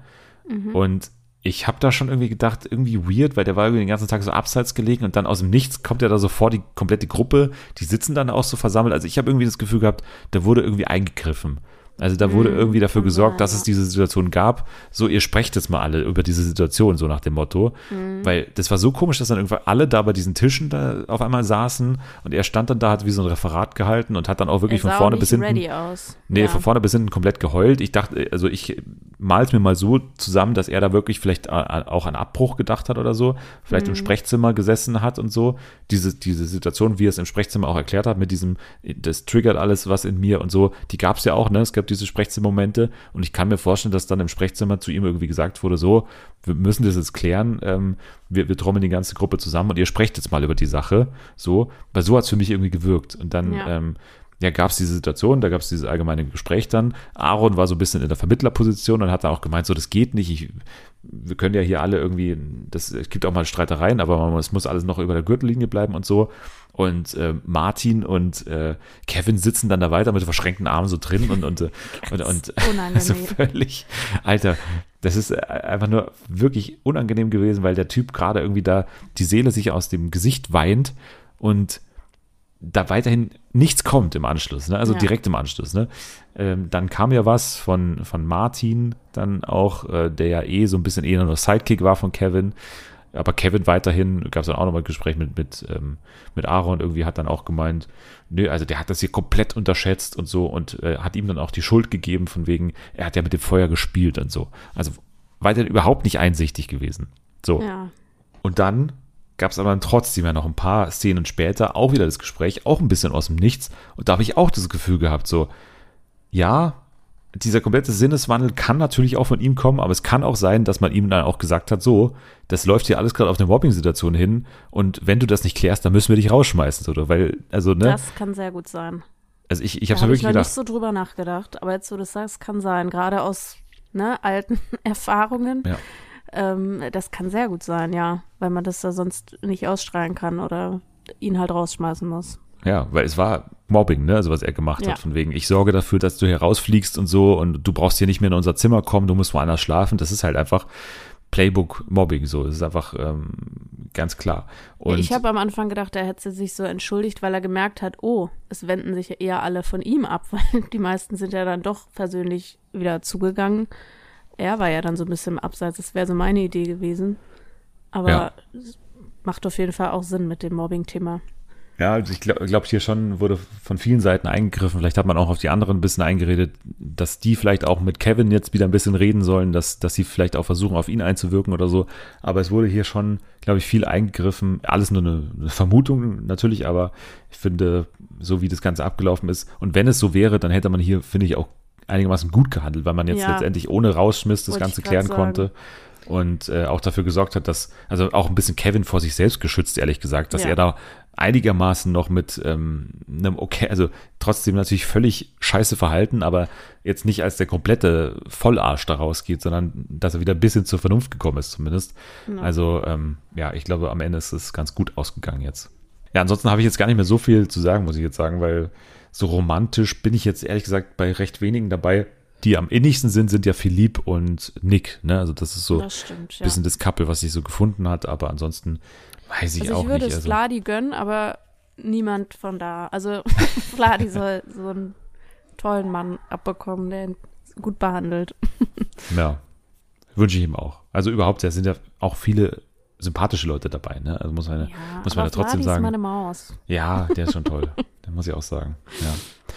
Und ich habe da schon irgendwie gedacht, irgendwie weird, weil der war irgendwie den ganzen Tag so abseits gelegen und dann aus dem Nichts kommt er da so vor die komplette Gruppe, die sitzen dann auch so versammelt. Also ich habe irgendwie das Gefühl gehabt, da wurde irgendwie eingegriffen. Also da wurde Mhm, irgendwie dafür gesorgt, dass es diese Situation gab. So, ihr sprecht jetzt mal alle über diese Situation, so nach dem Motto. Mhm. Weil das war so komisch, dass dann irgendwann alle da bei diesen Tischen da auf einmal saßen und er stand dann da, hat wie so ein Referat gehalten und hat dann auch wirklich von vorne bis hinten. ready aus. Nee, ja. von vorne bis hinten komplett geheult. Ich dachte, also ich mal's mir mal so zusammen, dass er da wirklich vielleicht äh, auch an Abbruch gedacht hat oder so, vielleicht Mhm. im Sprechzimmer gesessen hat und so. Diese, diese Situation, wie er es im Sprechzimmer auch erklärt hat, mit diesem, das triggert alles was in mir und so, die gab's ja auch, ne? Es gab diese Sprechzimmermomente und ich kann mir vorstellen, dass dann im Sprechzimmer zu ihm irgendwie gesagt wurde, so, wir müssen das jetzt klären, ähm, wir, wir trommeln die ganze Gruppe zusammen und ihr sprecht jetzt mal über die Sache, so, weil so hat's für mich irgendwie gewirkt. Und dann, Ja. ähm, ja, gab es diese Situation, da gab es dieses allgemeine Gespräch dann. Aaron war so ein bisschen in der Vermittlerposition und hat dann auch gemeint, so, das geht nicht. Ich, wir können ja hier alle irgendwie, das, es gibt auch mal Streitereien, aber es muss alles noch über der Gürtellinie bleiben und so. Und äh, Martin und äh, Kevin sitzen dann da weiter mit verschränkten Armen so drin und, und, und, und unangenehm. so völlig, Alter, das ist äh, einfach nur wirklich unangenehm gewesen, weil der Typ gerade irgendwie da die Seele sich aus dem Gesicht weint und da weiterhin nichts kommt im Anschluss, ne? also Ja. direkt im Anschluss. Ne? Ähm, dann kam ja was von, von Martin, dann auch, äh, der ja eh so ein bisschen eher nur Sidekick war von Kevin. Aber Kevin weiterhin, gab es dann auch nochmal ein Gespräch mit, mit, ähm, mit Aaron, irgendwie hat dann auch gemeint, nö, also der hat das hier komplett unterschätzt und so und äh, hat ihm dann auch die Schuld gegeben, von wegen, er hat ja mit dem Feuer gespielt und so. Also weiterhin überhaupt nicht einsichtig gewesen. So. Ja. Und dann gab es aber dann trotzdem ja noch ein paar Szenen später auch wieder das Gespräch, auch ein bisschen aus dem Nichts. Und da habe ich auch das Gefühl gehabt, so, ja, dieser komplette Sinneswandel kann natürlich auch von ihm kommen, aber es kann auch sein, dass man ihm dann auch gesagt hat, so, das läuft hier alles gerade auf eine Mobbing-Situation hin und wenn du das nicht klärst, dann müssen wir dich rausschmeißen, oder? Weil, also, ne? Das kann sehr gut sein. also ich, ich habe mir habe ich wirklich noch gedacht, nicht so drüber nachgedacht, aber jetzt, wo du das sagst, kann sein. Gerade aus ne, alten Erfahrungen. Ja. Ähm, das kann sehr gut sein, ja, weil man das da sonst nicht ausstrahlen kann oder ihn halt rausschmeißen muss. Ja, weil es war Mobbing, ne? Also was er gemacht Ja. hat, von wegen, ich sorge dafür, dass du hier rausfliegst und so und du brauchst hier nicht mehr in unser Zimmer kommen, du musst woanders schlafen. Das ist halt einfach Playbook-Mobbing, so. Das ist einfach ähm, ganz klar. Und ich habe am Anfang gedacht, er hätte sich so entschuldigt, weil er gemerkt hat, oh, es wenden sich eher alle von ihm ab, weil die meisten sind ja dann doch persönlich wieder zugegangen. Er war ja dann so ein bisschen im Abseits, das wäre so meine Idee gewesen. Aber Ja. macht auf jeden Fall auch Sinn mit dem Mobbing-Thema. Ja, also ich glaube, glaub, hier schon wurde von vielen Seiten eingegriffen. Vielleicht hat man auch auf die anderen ein bisschen eingeredet, dass die vielleicht auch mit Kevin jetzt wieder ein bisschen reden sollen, dass, dass sie vielleicht auch versuchen, auf ihn einzuwirken oder so. Aber es wurde hier schon, glaube ich, viel eingegriffen. Alles nur eine, eine Vermutung natürlich, aber ich finde, so wie das Ganze abgelaufen ist, und wenn es so wäre, dann hätte man hier, finde ich, auch einigermaßen gut gehandelt, weil man jetzt Ja. letztendlich ohne Rausschmiss das Wollte Ganze klären sagen. konnte und äh, auch dafür gesorgt hat, dass, also auch ein bisschen Kevin vor sich selbst geschützt, ehrlich gesagt, dass Ja. er da einigermaßen noch mit ähm, einem okay, also trotzdem natürlich völlig scheiße verhalten, aber jetzt nicht als der komplette Vollarsch da rausgeht, sondern dass er wieder ein bisschen zur Vernunft gekommen ist zumindest. Ja. Also ähm, ja, ich glaube, am Ende ist es ganz gut ausgegangen jetzt. Ja, ansonsten habe ich jetzt gar nicht mehr so viel zu sagen, muss ich jetzt sagen, weil so romantisch bin ich jetzt ehrlich gesagt bei recht wenigen dabei. Die am innigsten sind, sind ja Philipp und Nick. Ne? Also das ist so Das stimmt, ja. ein bisschen das Couple, was sich so gefunden hat, aber ansonsten weiß ich Also auch ich würde nicht. es Also, Vladi gönnen, aber niemand von da. Also Vladi soll so einen tollen Mann abbekommen, der ihn gut behandelt. ja, wünsche ich ihm auch. Also überhaupt, da sind ja auch viele sympathische Leute dabei. Ne? Also muss man, muss man ja trotzdem sagen. ist meine Maus. Ja, der ist schon toll. der muss ich auch sagen. Ja.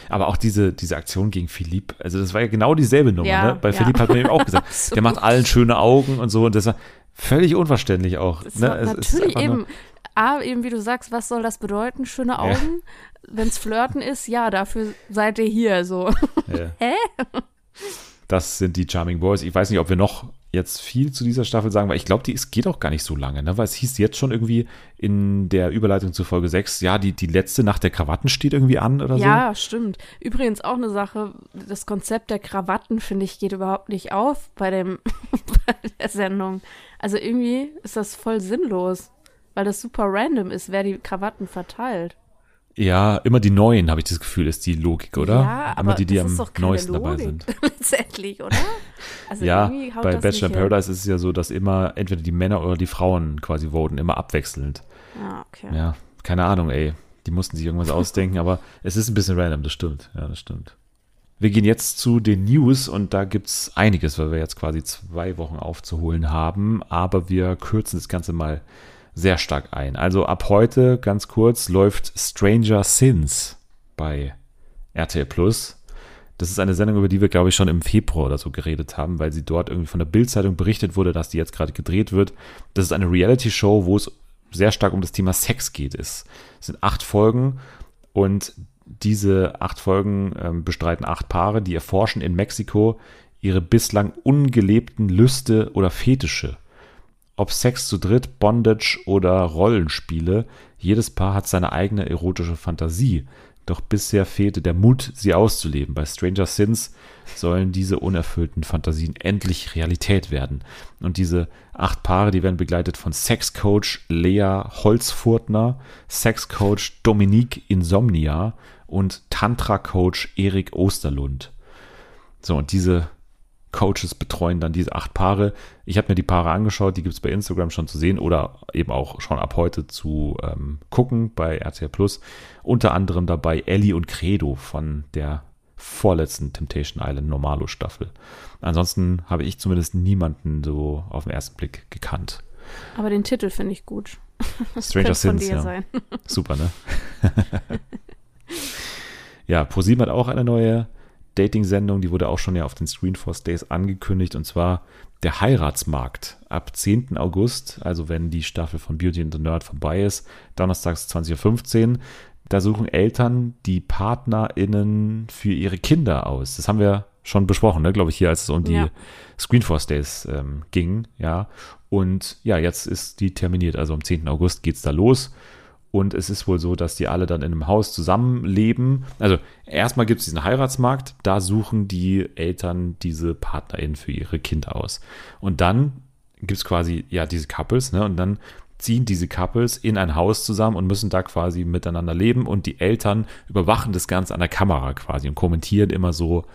Aber auch diese, diese Aktion gegen Philipp, also das war ja genau dieselbe Nummer. Ja, ne? Bei ja. Philipp hat man eben auch gesagt, der macht allen schöne Augen und so und das war völlig unverständlich auch. Ne? natürlich einfach nur- eben, A, eben wie du sagst, was soll das bedeuten? Schöne Augen. Wenn es Flirten ist, ja, dafür seid ihr hier so. Ja. Hä? Das sind die Charming Boys. Ich weiß nicht, ob wir noch jetzt viel zu dieser Staffel sagen, weil ich glaube, die es geht auch gar nicht so lange, ne? weil es hieß jetzt schon irgendwie in der Überleitung zu Folge 6, ja, die, die letzte Nacht der Krawatten steht irgendwie an oder so. Ja, stimmt. Übrigens auch eine Sache, das Konzept der Krawatten, finde ich, geht überhaupt nicht auf bei, dem, bei der Sendung. Also irgendwie ist das voll sinnlos, weil das super random ist, wer die Krawatten verteilt. Ja, immer die neuen, habe ich das Gefühl, ist die Logik, oder? Ja, aber immer die, die das am neuesten dabei Logik, sind. letztendlich, oder? Also ja, bei Bachelor in hin. Paradise ist es ja so, dass immer entweder die Männer oder die Frauen quasi voten, immer abwechselnd. Ah, okay. Ja, keine Ahnung, ey. Die mussten sich irgendwas ausdenken, aber es ist ein bisschen random, das stimmt. Ja, das stimmt. Wir gehen jetzt zu den News und da gibt es einiges, weil wir jetzt quasi zwei Wochen aufzuholen haben, aber wir kürzen das Ganze mal sehr stark ein. Also ab heute, ganz kurz, läuft Stranger Sins bei RTL Plus. Das ist eine Sendung, über die wir, glaube ich, schon im Februar oder so geredet haben, weil sie dort irgendwie von der Bildzeitung berichtet wurde, dass die jetzt gerade gedreht wird. Das ist eine Reality-Show, wo es sehr stark um das Thema Sex geht. Es sind acht Folgen und diese acht Folgen ähm, bestreiten acht Paare, die erforschen in Mexiko ihre bislang ungelebten Lüste oder Fetische. Ob Sex zu dritt, Bondage oder Rollenspiele, jedes Paar hat seine eigene erotische Fantasie. Doch bisher fehlte der Mut, sie auszuleben. Bei Stranger Sins sollen diese unerfüllten Fantasien endlich Realität werden. Und diese acht Paare, die werden begleitet von Sexcoach Lea Holzfurtner, Sexcoach Dominique Insomnia und Tantra-Coach Erik Osterlund. So, und diese Coaches betreuen dann diese acht Paare. Ich habe mir die Paare angeschaut, die gibt es bei Instagram schon zu sehen oder eben auch schon ab heute zu ähm, gucken bei RTL Plus. Unter anderem dabei Ellie und Credo von der vorletzten Temptation Island Normalo Staffel. Ansonsten habe ich zumindest niemanden so auf den ersten Blick gekannt. Aber den Titel finde ich gut. Das Stranger Sins, ja. sein. Super, ne? ja, ProSieben hat auch eine neue Dating-Sendung, die wurde auch schon ja auf den Screenforce Days angekündigt und zwar der Heiratsmarkt ab 10. August, also wenn die Staffel von Beauty and the Nerd vorbei ist, donnerstags 20.15 Uhr. Da suchen Eltern die PartnerInnen für ihre Kinder aus. Das haben wir schon besprochen, ne, glaube ich, hier, als es um die Ja. Screenforce Days ähm, ging, ja. Und ja, jetzt ist die terminiert, also am 10. August geht's da los. Und es ist wohl so, dass die alle dann in einem Haus zusammenleben. Also erstmal gibt es diesen Heiratsmarkt, da suchen die Eltern diese PartnerInnen für ihre Kinder aus. Und dann gibt es quasi, ja, diese Couples, ne? Und dann ziehen diese Couples in ein Haus zusammen und müssen da quasi miteinander leben und die Eltern überwachen das Ganze an der Kamera quasi und kommentieren immer so,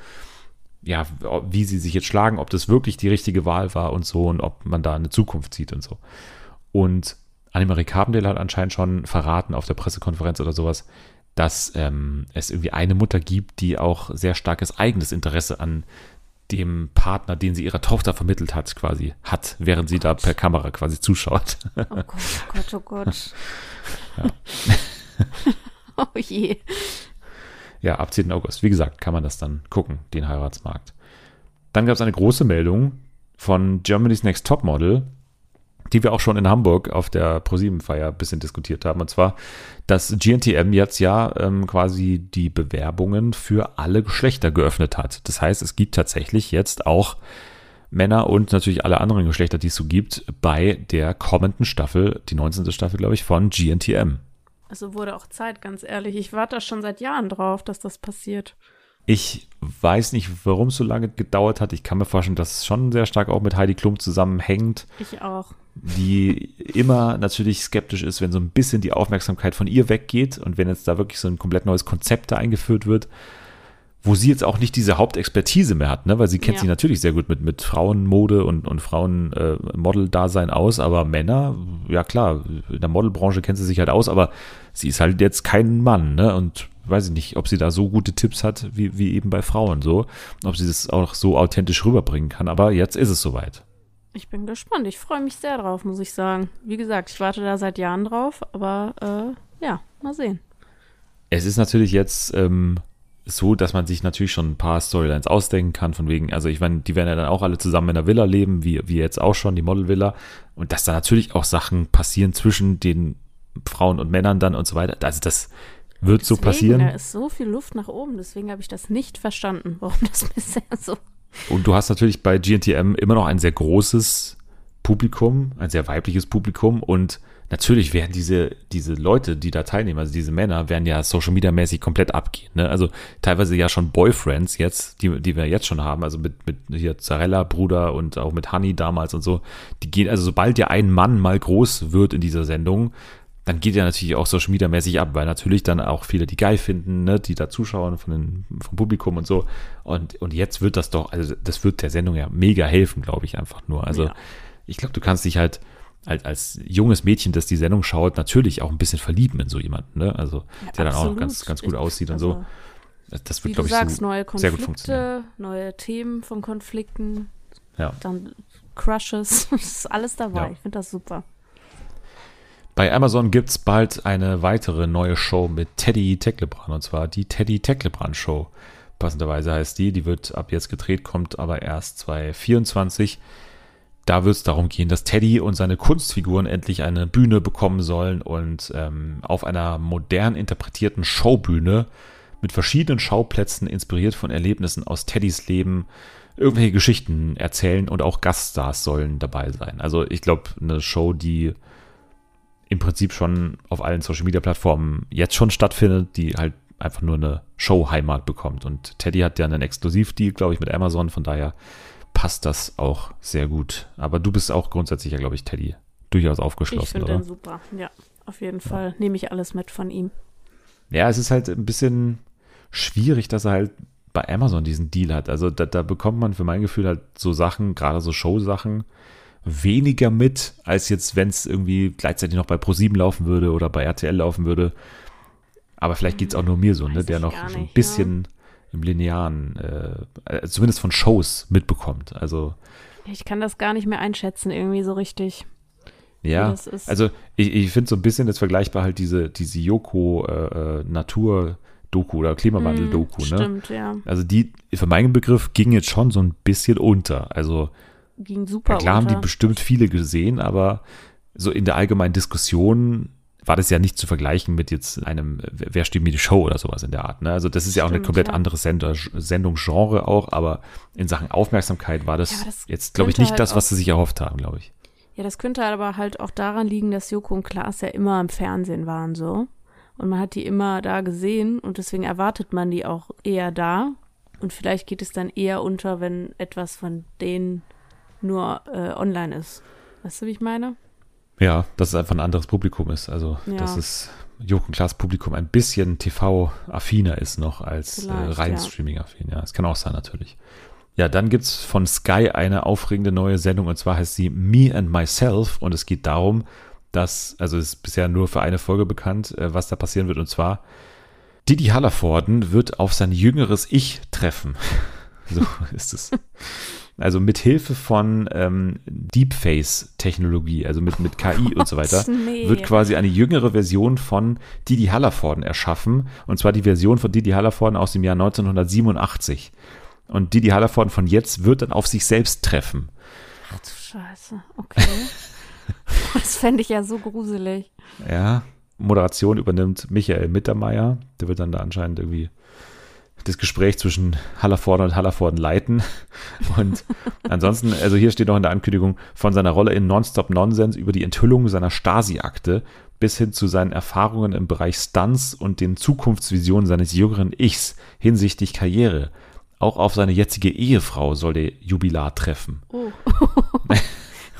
ja, wie sie sich jetzt schlagen, ob das wirklich die richtige Wahl war und so und ob man da eine Zukunft sieht und so. Und Annemarie Carpendale hat anscheinend schon verraten auf der Pressekonferenz oder sowas, dass ähm, es irgendwie eine Mutter gibt, die auch sehr starkes eigenes Interesse an dem Partner, den sie ihrer Tochter vermittelt hat, quasi hat, während sie da per Kamera quasi zuschaut. Oh Gott, oh Gott, oh Gott. oh je. Ja, ab 10. August. Wie gesagt, kann man das dann gucken, den Heiratsmarkt. Dann gab es eine große Meldung von Germany's Next Topmodel, die wir auch schon in Hamburg auf der ProSieben-Feier ein bisschen diskutiert haben. Und zwar, dass GNTM jetzt ja ähm, quasi die Bewerbungen für alle Geschlechter geöffnet hat. Das heißt, es gibt tatsächlich jetzt auch Männer und natürlich alle anderen Geschlechter, die es so gibt, bei der kommenden Staffel, die 19. Staffel, glaube ich, von GNTM. Also wurde auch Zeit, ganz ehrlich. Ich warte da schon seit Jahren drauf, dass das passiert. Ich weiß nicht, warum es so lange gedauert hat. Ich kann mir vorstellen, dass es schon sehr stark auch mit Heidi Klum zusammenhängt, Ich auch. die immer natürlich skeptisch ist, wenn so ein bisschen die Aufmerksamkeit von ihr weggeht und wenn jetzt da wirklich so ein komplett neues Konzept da eingeführt wird, wo sie jetzt auch nicht diese Hauptexpertise mehr hat, ne? weil sie kennt Ja. sich natürlich sehr gut mit, mit Frauenmode und, und Frauenmodel-Dasein aus, aber Männer, ja klar, in der Modelbranche kennt sie sich halt aus, aber sie ist halt jetzt kein Mann, ne? Und weiß ich nicht, ob sie da so gute Tipps hat, wie, wie eben bei Frauen so, ob sie das auch so authentisch rüberbringen kann, aber jetzt ist es soweit. Ich bin gespannt. Ich freue mich sehr drauf, muss ich sagen. Wie gesagt, ich warte da seit Jahren drauf, aber äh, ja, mal sehen. Es ist natürlich jetzt ähm, so, dass man sich natürlich schon ein paar Storylines ausdenken kann, von wegen, also ich meine, die werden ja dann auch alle zusammen in einer Villa leben, wie, wie jetzt auch schon, die Modelvilla. Und dass da natürlich auch Sachen passieren zwischen den Frauen und Männern dann und so weiter. Also das wird so Deswegen, passieren. Da ist so viel Luft nach oben, deswegen habe ich das nicht verstanden, warum das bisher so. Und du hast natürlich bei GNTM immer noch ein sehr großes Publikum, ein sehr weibliches Publikum und natürlich werden diese, diese Leute, die da teilnehmen, also diese Männer, werden ja Social Media mäßig komplett abgehen. Ne? Also teilweise ja schon Boyfriends jetzt, die, die wir jetzt schon haben, also mit, mit hier Zarella, Bruder und auch mit Honey damals und so, die gehen, also sobald ja ein Mann mal groß wird in dieser Sendung, dann geht ja natürlich auch Social Media mäßig ab, weil natürlich dann auch viele die geil finden, ne, die da zuschauen von den, vom Publikum und so. Und, und jetzt wird das doch, also das wird der Sendung ja mega helfen, glaube ich, einfach nur. Also Ja. ich glaube, du kannst dich halt als, als junges Mädchen, das die Sendung schaut, natürlich auch ein bisschen verlieben in so jemanden, ne? Also der dann auch noch absolut. ganz, ganz gut aussieht und also- so. Das Wie wird, du glaube ich, sagst, so neue sehr gut funktionieren. Konflikte, neue Themen von Konflikten, Ja. dann Crushes, das ist alles dabei. Ja. Ich finde das super. Bei Amazon gibt es bald eine weitere neue Show mit Teddy Tecklebrand und zwar die Teddy Tecklebrand Show. Passenderweise heißt die, die wird ab jetzt gedreht, kommt aber erst 2024. Da wird es darum gehen, dass Teddy und seine Kunstfiguren endlich eine Bühne bekommen sollen und ähm, auf einer modern interpretierten Showbühne mit verschiedenen Schauplätzen inspiriert von Erlebnissen aus Teddys Leben irgendwelche Geschichten erzählen und auch Gaststars sollen dabei sein. Also ich glaube, eine Show, die im Prinzip schon auf allen Social Media Plattformen jetzt schon stattfindet, die halt einfach nur eine Show-Heimat bekommt. Und Teddy hat ja einen Exklusivdeal, glaube ich, mit Amazon, von daher passt das auch sehr gut. Aber du bist auch grundsätzlich ja, glaube ich, Teddy, durchaus Ich aufgeschlossen, finde oder? den super. Ja, auf jeden Fall nehme ich alles mit von ihm. Ja, es ist halt ein bisschen schwierig, dass er halt bei Amazon diesen Deal hat. Also da, da bekommt man für mein Gefühl halt so Sachen, gerade so Show-Sachen, weniger mit, als jetzt, wenn es irgendwie gleichzeitig noch bei ProSieben laufen würde oder bei RTL laufen würde. Aber vielleicht geht es auch nur mir so, ne, der noch so ein nicht, bisschen im Linearen, äh, äh, zumindest von Shows mitbekommt. Also Ich kann das gar nicht mehr einschätzen, irgendwie so richtig. Ja, das ist. also ich, ich finde so ein bisschen das vergleichbar halt diese, diese Yoko äh, äh, oder Klimawandel-Doku, Mm, ne? Stimmt, ja. Also die, für meinen Begriff, ging jetzt schon so ein bisschen unter. Also Ging super ja, klar haben die unter. bestimmt viele gesehen, aber so in der allgemeinen Diskussion war das ja nicht zu vergleichen mit jetzt einem Wer steht mir die Show oder sowas in der Art. Ne? Also das ist ja auch eine Stimmt, komplett ja. andere Sender, Sendungsgenre auch, aber in Sachen Aufmerksamkeit war das, Ja, das jetzt, glaube ich, nicht halt das, was sie sich erhofft haben, glaube ich. Ja, das könnte aber halt auch daran liegen, dass Joko und Klaas ja immer im Fernsehen waren so. Und man hat die immer da gesehen und deswegen erwartet man die auch eher da. Und vielleicht geht es dann eher unter, wenn etwas von denen nur äh, online ist. Weißt du, wie ich meine? Ja, dass es einfach ein anderes Publikum ist. Also, Ja. dass es und Klaas Publikum ein bisschen TV-affiner ist noch als äh, rein ja. Streaming-affin. Ja, das kann auch sein, natürlich. Ja, dann gibt's von Sky eine aufregende neue Sendung und zwar heißt sie Me and Myself und es geht darum, dass, also es ist bisher nur für eine Folge bekannt, äh, was da passieren wird und zwar Didi Hallervorden wird auf sein jüngeres Ich treffen. So ist es. Also mit Hilfe von ähm, Deepface-Technologie, also mit, mit KI und so weiter, nee. wird quasi eine jüngere Version von Didi Hallervorden erschaffen. Und zwar die Version von Didi Hallervorden aus dem Jahr 1987. Und Didi Hallervorden von jetzt wird dann auf sich selbst treffen. Ach du Scheiße, okay. das fände ich ja so gruselig. Ja, Moderation übernimmt Michael Mittermeier. Der wird dann da anscheinend irgendwie das Gespräch zwischen Hallervorden und Hallervorden leiten. Und ansonsten, also hier steht noch in der Ankündigung, von seiner Rolle in Nonstop Nonsense über die Enthüllung seiner Stasi-Akte bis hin zu seinen Erfahrungen im Bereich Stunts und den Zukunftsvisionen seines jüngeren Ichs hinsichtlich Karriere. Auch auf seine jetzige Ehefrau soll der Jubilar treffen. Oh.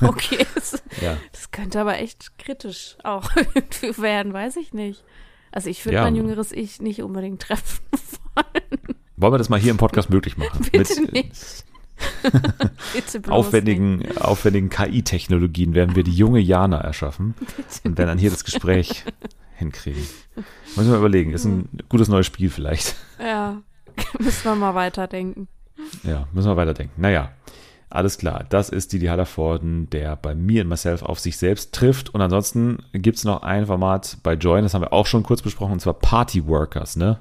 okay, das, Ja. das könnte aber echt kritisch auch werden, weiß ich nicht. Also ich würde Ja. mein jüngeres Ich nicht unbedingt treffen wollen. Wollen wir das mal hier im Podcast möglich machen? Bitte Mit, nicht. Bitte bloß aufwendigen, aufwendigen KI-Technologien werden wir die junge Jana erschaffen und werden dann hier das Gespräch hinkriegen. Müssen wir überlegen, ist ein gutes neues Spiel vielleicht. Ja, müssen wir mal weiterdenken. Ja, müssen wir weiterdenken. Naja, alles klar. Das ist Didi Hallervorden, der bei Me and Myself auf sich selbst trifft. Und ansonsten gibt es noch ein Format bei Join, das haben wir auch schon kurz besprochen, und zwar Party Workers, ne?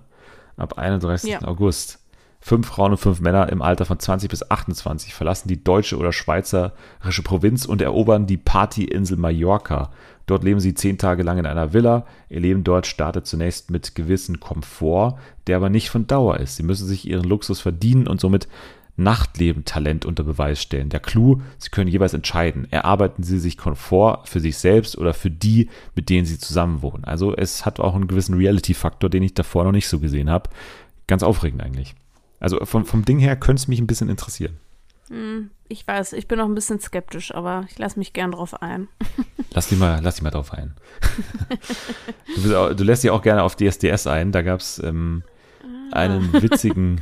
Ab 31. Ja. August. Fünf Frauen und fünf Männer im Alter von 20 bis 28 verlassen die deutsche oder schweizerische Provinz und erobern die Partyinsel Mallorca. Dort leben sie zehn Tage lang in einer Villa. Ihr Leben dort startet zunächst mit gewissen Komfort, der aber nicht von Dauer ist. Sie müssen sich ihren Luxus verdienen und somit Nachtleben-Talent unter Beweis stellen. Der Clou, sie können jeweils entscheiden, erarbeiten sie sich Komfort für sich selbst oder für die, mit denen sie zusammenwohnen. Also es hat auch einen gewissen Reality-Faktor, den ich davor noch nicht so gesehen habe. Ganz aufregend eigentlich. Also vom, vom Ding her könnte es mich ein bisschen interessieren. Hm, Ich weiß, ich bin noch ein bisschen skeptisch, aber ich lasse mich gern drauf ein. Lass dich mal, lass dich mal drauf ein. du, auch, du lässt dich auch gerne auf DSDS ein. Da gab es ähm, einen witzigen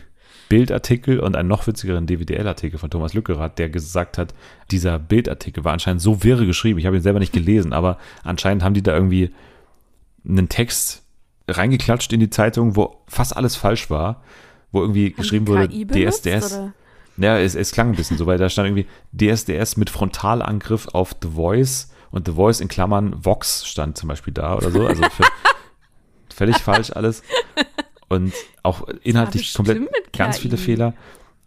Bildartikel und einen noch witzigeren DWDL-Artikel von Thomas Lückerath, der gesagt hat, dieser Bildartikel war anscheinend so wirre geschrieben. Ich habe ihn selber nicht gelesen, aber anscheinend haben die da irgendwie einen Text reingeklatscht in die Zeitung, wo fast alles falsch war, wo irgendwie Haben geschrieben wurde, benutzt, DSDS. oder? Ja, es, es klang ein bisschen so, weil da stand irgendwie DSDS mit Frontalangriff auf The Voice und The Voice in Klammern Vox stand zum Beispiel da oder so. Also für, völlig falsch alles. Und auch inhaltlich komplett ganz viele Fehler.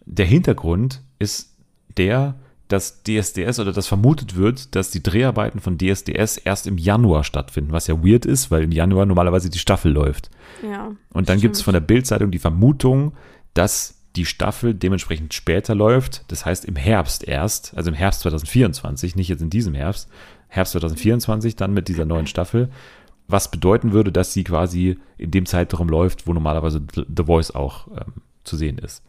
Der Hintergrund ist der, dass DSDS oder dass vermutet wird, dass die Dreharbeiten von DSDS erst im Januar stattfinden, was ja weird ist, weil im Januar normalerweise die Staffel läuft. Ja. Und dann gibt es von der Bildzeitung die Vermutung, dass die Staffel dementsprechend später läuft. Das heißt im Herbst erst, also im Herbst 2024, nicht jetzt in diesem Herbst, Herbst 2024 dann mit dieser neuen Staffel. Was bedeuten würde, dass sie quasi in dem Zeitraum läuft, wo normalerweise The Voice auch ähm, zu sehen ist.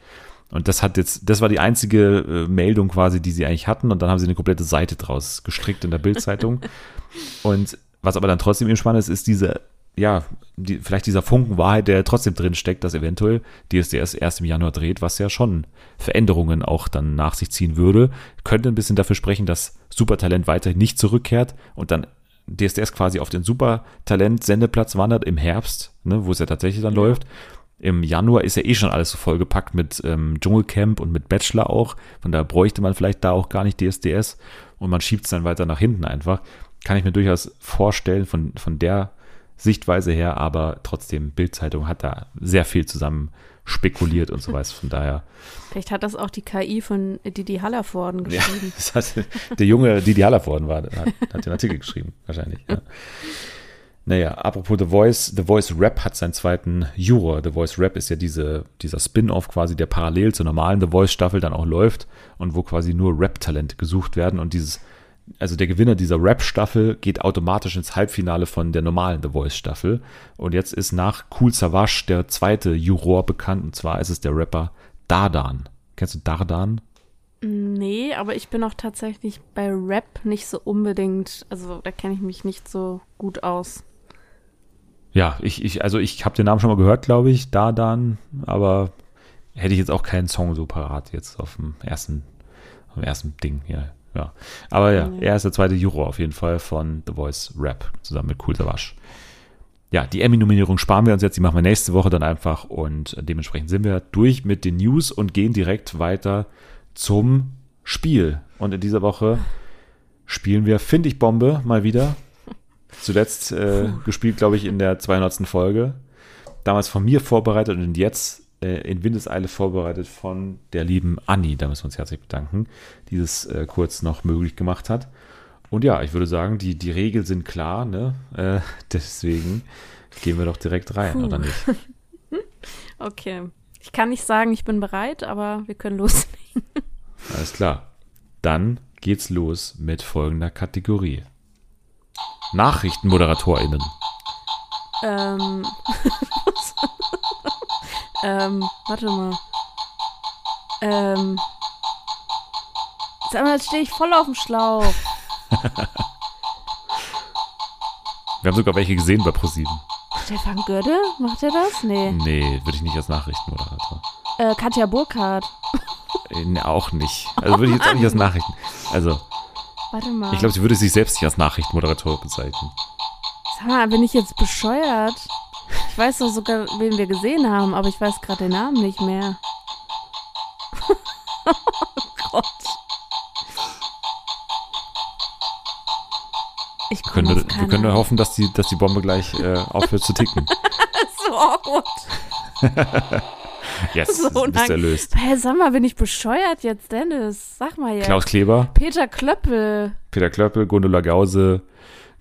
Und das hat jetzt, das war die einzige äh, Meldung quasi, die sie eigentlich hatten. Und dann haben sie eine komplette Seite draus gestrickt in der Bildzeitung. Und was aber dann trotzdem eben spannend ist, ist diese, ja, die, vielleicht dieser Funken Wahrheit, der trotzdem drin steckt, dass eventuell DSDS erst im Januar dreht, was ja schon Veränderungen auch dann nach sich ziehen würde. Könnte ein bisschen dafür sprechen, dass Supertalent weiterhin nicht zurückkehrt und dann DSDS quasi auf den Supertalent-Sendeplatz wandert im Herbst, ne, wo es ja tatsächlich dann läuft. Im Januar ist ja eh schon alles so vollgepackt mit ähm, Dschungelcamp und mit Bachelor auch. Von daher bräuchte man vielleicht da auch gar nicht DSDS und man schiebt es dann weiter nach hinten einfach. Kann ich mir durchaus vorstellen von, von der Sichtweise her, aber trotzdem, Bildzeitung hat da sehr viel zusammen spekuliert und so weiter. Von daher, Vielleicht hat das auch die KI von Didi Hallervorden ja, geschrieben. das hat der junge Didi Hallervorden war, hat, hat den Artikel geschrieben, wahrscheinlich. Ja. Naja, apropos The Voice, The Voice Rap hat seinen zweiten Juror. The Voice Rap ist ja diese, dieser Spin-off quasi, der parallel zur normalen The Voice Staffel dann auch läuft und wo quasi nur Rap-Talente gesucht werden und dieses, also der Gewinner dieser Rap-Staffel geht automatisch ins Halbfinale von der normalen The Voice Staffel und jetzt ist nach Cool Savage der zweite Juror bekannt und zwar ist es der Rapper Dardan. Kennst du Dardan? Nee, aber ich bin auch tatsächlich bei Rap nicht so unbedingt, also da kenne ich mich nicht so gut aus. Ja, ich, ich, also ich habe den Namen schon mal gehört, glaube ich, Dardan, aber hätte ich jetzt auch keinen Song so parat jetzt auf dem ersten, auf dem ersten Ding hier. Ja. Aber ja, er ist der zweite Juror auf jeden Fall von The Voice Rap zusammen mit Cool Savage. Ja, die Emmy-Nominierung sparen wir uns jetzt, die machen wir nächste Woche dann einfach und dementsprechend sind wir durch mit den News und gehen direkt weiter zum Spiel. Und in dieser Woche spielen wir Find ich Bombe mal wieder. Zuletzt äh, gespielt, glaube ich, in der 200. Folge. Damals von mir vorbereitet und jetzt äh, in Windeseile vorbereitet von der lieben Anni. Da müssen wir uns herzlich bedanken, die das äh, kurz noch möglich gemacht hat. Und ja, ich würde sagen, die, die Regeln sind klar, ne? Äh, deswegen gehen wir doch direkt rein, Puh. oder nicht? Okay. Ich kann nicht sagen, ich bin bereit, aber wir können loslegen. Alles klar. Dann geht's los mit folgender Kategorie. NachrichtenmoderatorInnen. Ähm, ähm, warte mal. Ähm, sag mal, jetzt stehe ich voll auf dem Schlauch. Wir haben sogar welche gesehen bei ProSieben. Stefan Gödde? Macht er das? Nee. Nee, würde ich nicht als Nachrichtenmoderator. Äh, Katja Burkhardt. Äh, nee, auch nicht. Also würde ich jetzt auch nicht als Nachrichten. Also, Warte mal. ich glaube, sie würde sich selbst nicht als Nachrichtenmoderator bezeichnen. Sag mal, bin ich jetzt bescheuert? Ich weiß doch sogar, wen wir gesehen haben, aber ich weiß gerade den Namen nicht mehr. oh Gott. Ich auf wir können nur hoffen, dass die, dass die Bombe gleich äh, aufhört zu ticken. so awkward. Yes, So bist lang- erlöst. Hey, sag mal, bin ich bescheuert jetzt, Dennis? Sag mal jetzt. Klaus Kleber, Peter Klöppel. Peter Klöppel, Gundula Gause,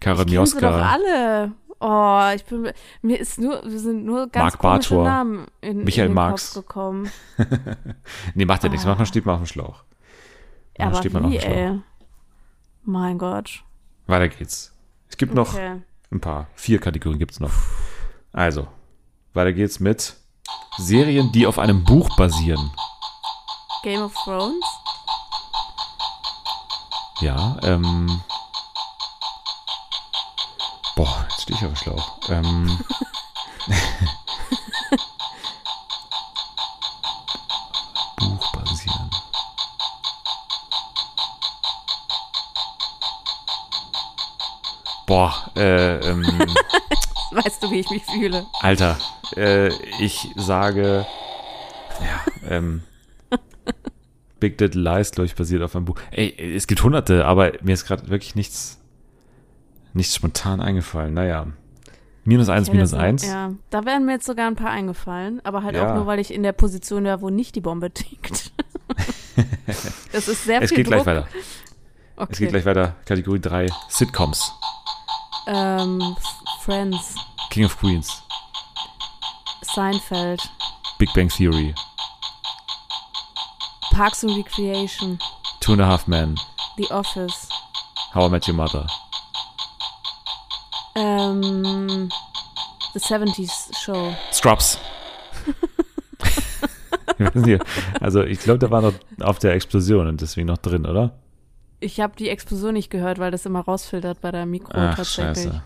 Kennen sie doch Mioska, alle. Oh, ich bin, mir ist nur, wir sind nur ganz Marc komische Bartor, Namen in, Michael in den Marx. Kopf gekommen. nee, macht ja nichts, Ah. manchmal steht man auf dem Schlauch. Ja, Manchmal aber steht man auf wie, dem Schlauch. ey? Mein Gott. Weiter geht's. Es gibt noch Okay. ein paar. Vier Kategorien gibt's noch. Also, weiter geht's mit Serien, die auf einem Buch basieren. Game of Thrones? Ja, ähm. Boah, stehe ich auf dem Schlauch. Ähm. Buch basieren. Boah, äh, ähm. Weißt du, wie ich mich fühle. Alter, äh, ich sage, ja, ähm, Big Little Lies, glaube ich, basiert auf einem Buch. Ey, es gibt hunderte, aber mir ist gerade wirklich nichts, nichts spontan eingefallen. Naja, minus eins, minus so- eins. Ja, da wären mir jetzt sogar ein paar eingefallen, aber halt Ja. auch nur, weil ich in der Position war, wo nicht die Bombe tickt. das ist sehr es viel geht gleich Druck. weiter. Okay. Es geht gleich weiter. Kategorie 3, Sitcoms. Ähm, Friends, King of Queens. Seinfeld, Big Bang Theory. Parks and Recreation, Two and a Half Men. The Office, How I Met Your Mother. Ähm, The 70s Show. Scrubs. Also ich glaube, der war noch auf der Explosion und deswegen noch drin, oder? Ich habe die Explosion nicht gehört, weil das immer rausfiltert bei der Mikro Ach, tatsächlich. scheiße.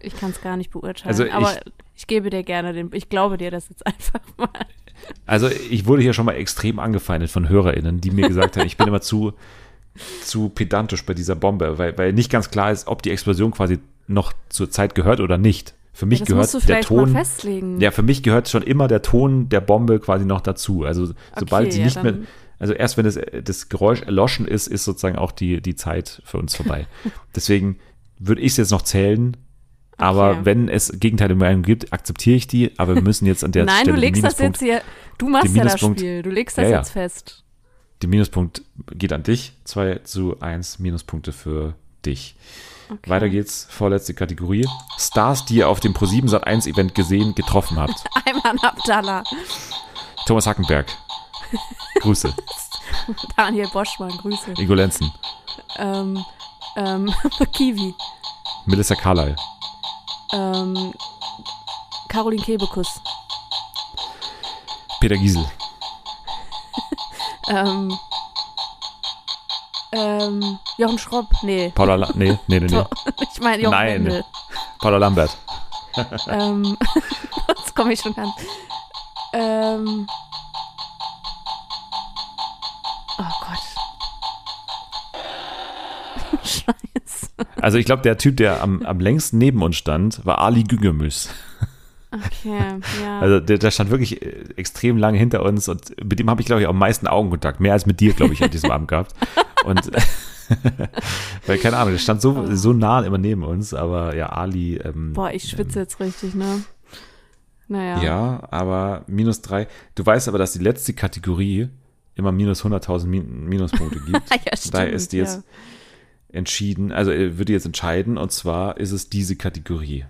Ich kann es gar nicht beurteilen. Also ich- aber ich gebe dir gerne den. Ich glaube dir das jetzt einfach mal. Also ich wurde hier schon mal extrem angefeindet von HörerInnen, die mir gesagt haben, ich bin immer zu, zu pedantisch bei dieser Bombe, weil, weil nicht ganz klar ist, ob die Explosion quasi noch zur Zeit gehört oder nicht. Für mich das gehört du der Ton. Ja, für mich gehört schon immer der Ton der Bombe quasi noch dazu. Also sobald Okay, sie ja, nicht mehr, also erst wenn das, das Geräusch erloschen ist, ist sozusagen auch die, die Zeit für uns vorbei. Deswegen würde ich es jetzt noch zählen. Aber Okay. wenn es Gegenteile Meinung gibt, akzeptiere ich die. Aber wir müssen jetzt an der Nein, Stelle du den legst das jetzt hier. Du machst ja das Spiel. Du legst das Ja, ja. jetzt fest. der Minuspunkt geht an dich. 2 zu 1 Minuspunkte für dich. Okay. Weiter geht's. Vorletzte Kategorie. Stars, die ihr auf dem Pro7 Sat 1 Event gesehen, getroffen habt. Ayman Abdallah, Thomas Hackenberg. Grüße. Daniel Boschmann, Grüße. Ingo Lenzen. Ähm, ähm, Kiwi, Melissa Carlyle. ähm, Caroline Kebekus, Peter Giesel. ähm, ähm, Jochen Schropp, nee. Paula La nee, nee, nee, nee. Ich meine Jochen Nein. Wendel. Paula Lambert. ähm, jetzt komme ich schon an. Ähm, oh Gott. Scheiße. Also ich glaube, der Typ, der am, am längsten neben uns stand, war Ali Gügemüs. Okay, ja. Also der, der stand wirklich äh, extrem lange hinter uns und mit dem habe ich, glaube ich, am meisten Augenkontakt. Mehr als mit dir, glaube ich, an diesem Abend gehabt. Und weil, keine Ahnung, der stand so, so nah immer neben uns, aber ja, Ali. Ähm, Boah, ich schwitze jetzt richtig, ne? Naja. Ja, aber minus drei. Du weißt aber, dass die letzte Kategorie immer minus 100.000 Min Minuspunkte gibt. Ja, stimmt, Daher ist die jetzt ja. entschieden, also äh, würde jetzt entscheiden, und zwar ist es diese Kategorie.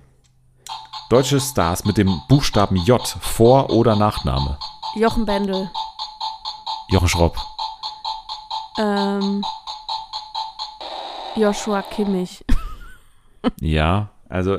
Deutsche Stars mit dem Buchstaben J, Vor- oder Nachname. Jochen Bendel. Jochen Schropp. Ähm, Joshua Kimmich. Ja, also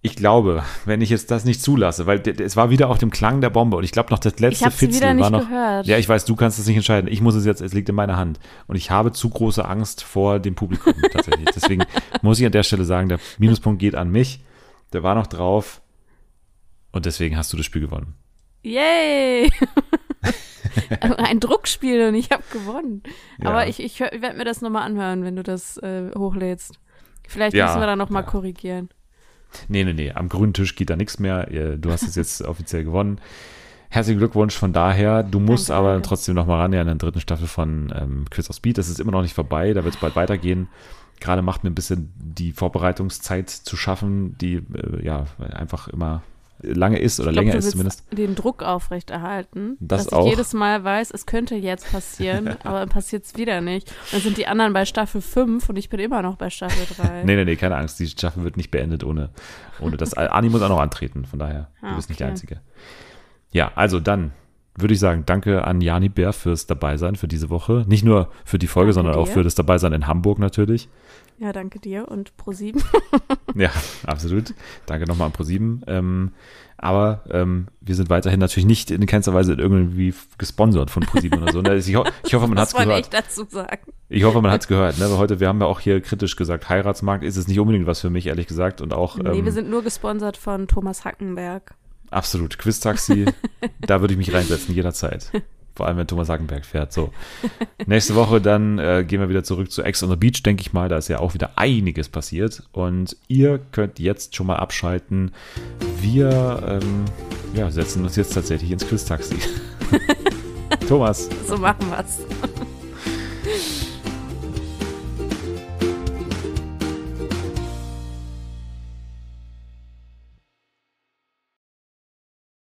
ich glaube, wenn ich jetzt das nicht zulasse, weil es war wieder auf dem Klang der Bombe und ich glaube noch das letzte sie Fitzel wieder war nicht noch. gehört. Ja, ich weiß, du kannst es nicht entscheiden. Ich muss es jetzt, es liegt in meiner Hand und ich habe zu große Angst vor dem Publikum tatsächlich. Deswegen muss ich an der Stelle sagen, der Minuspunkt geht an mich. Der war noch drauf und deswegen hast du das Spiel gewonnen. Yay! Ein Druckspiel und ich habe gewonnen. Ja. Aber ich, ich, ich werde mir das nochmal anhören, wenn du das äh, hochlädst. Vielleicht Ja, müssen wir da nochmal korrigieren. Nee, nee, nee, am grünen Tisch geht da nichts mehr. Ihr- Du hast es jetzt offiziell gewonnen. Herzlichen Glückwunsch von daher. Du musst Danke, aber danke. trotzdem noch mal ran ja, in der dritten Staffel von ähm, Quiz of Speed. Das ist immer noch nicht vorbei, da wird es bald weitergehen. Gerade macht mir ein bisschen die Vorbereitungszeit zu schaffen, die äh, ja einfach immer lange ist oder glaub, länger du ist zumindest. den Druck aufrechterhalten, Das dass auch. ich jedes Mal weiß, es könnte jetzt passieren, aber dann passiert es wieder nicht. Dann sind die anderen bei Staffel 5 und ich bin immer noch bei Staffel 3. Nee, nee, nee, keine Angst. Die Staffel wird nicht beendet ohne, ohne das. Ani muss auch noch antreten, von daher. Du Ah, bist nicht der okay. Einzige. Ja, also dann würde ich sagen, danke an Jani Bär fürs Dabeisein für diese Woche. Nicht nur für die Folge, Danke sondern auch dir. für das Dabeisein in Hamburg natürlich. Ja, danke dir und Pro7. Ja, absolut. Danke nochmal an ProSieben. Ähm, aber ähm, wir sind weiterhin natürlich nicht in keinster Weise irgendwie gesponsert von ProSieben oder so. ne? Ich, ho ich hoffe, man hat Das es gehört. ich dazu sagen. Ich hoffe, man hat es gehört. Ne? Weil heute, wir haben ja auch hier kritisch gesagt, Heiratsmarkt ist es nicht unbedingt was für mich, ehrlich gesagt. Und auch Nee, ähm, wir sind nur gesponsert von Thomas Hackenberg. absolut Quiz-Taxi. da würde ich mich reinsetzen, jederzeit. Vor allem, wenn Thomas Hackenberg fährt. So. Nächste Woche dann äh, gehen wir wieder zurück zu Ex on the Beach, denke ich mal. Da ist ja auch wieder einiges passiert. Und ihr könnt jetzt schon mal abschalten. Wir ähm, ja, setzen uns jetzt tatsächlich ins Quiz-Taxi. Thomas. So machen wir's.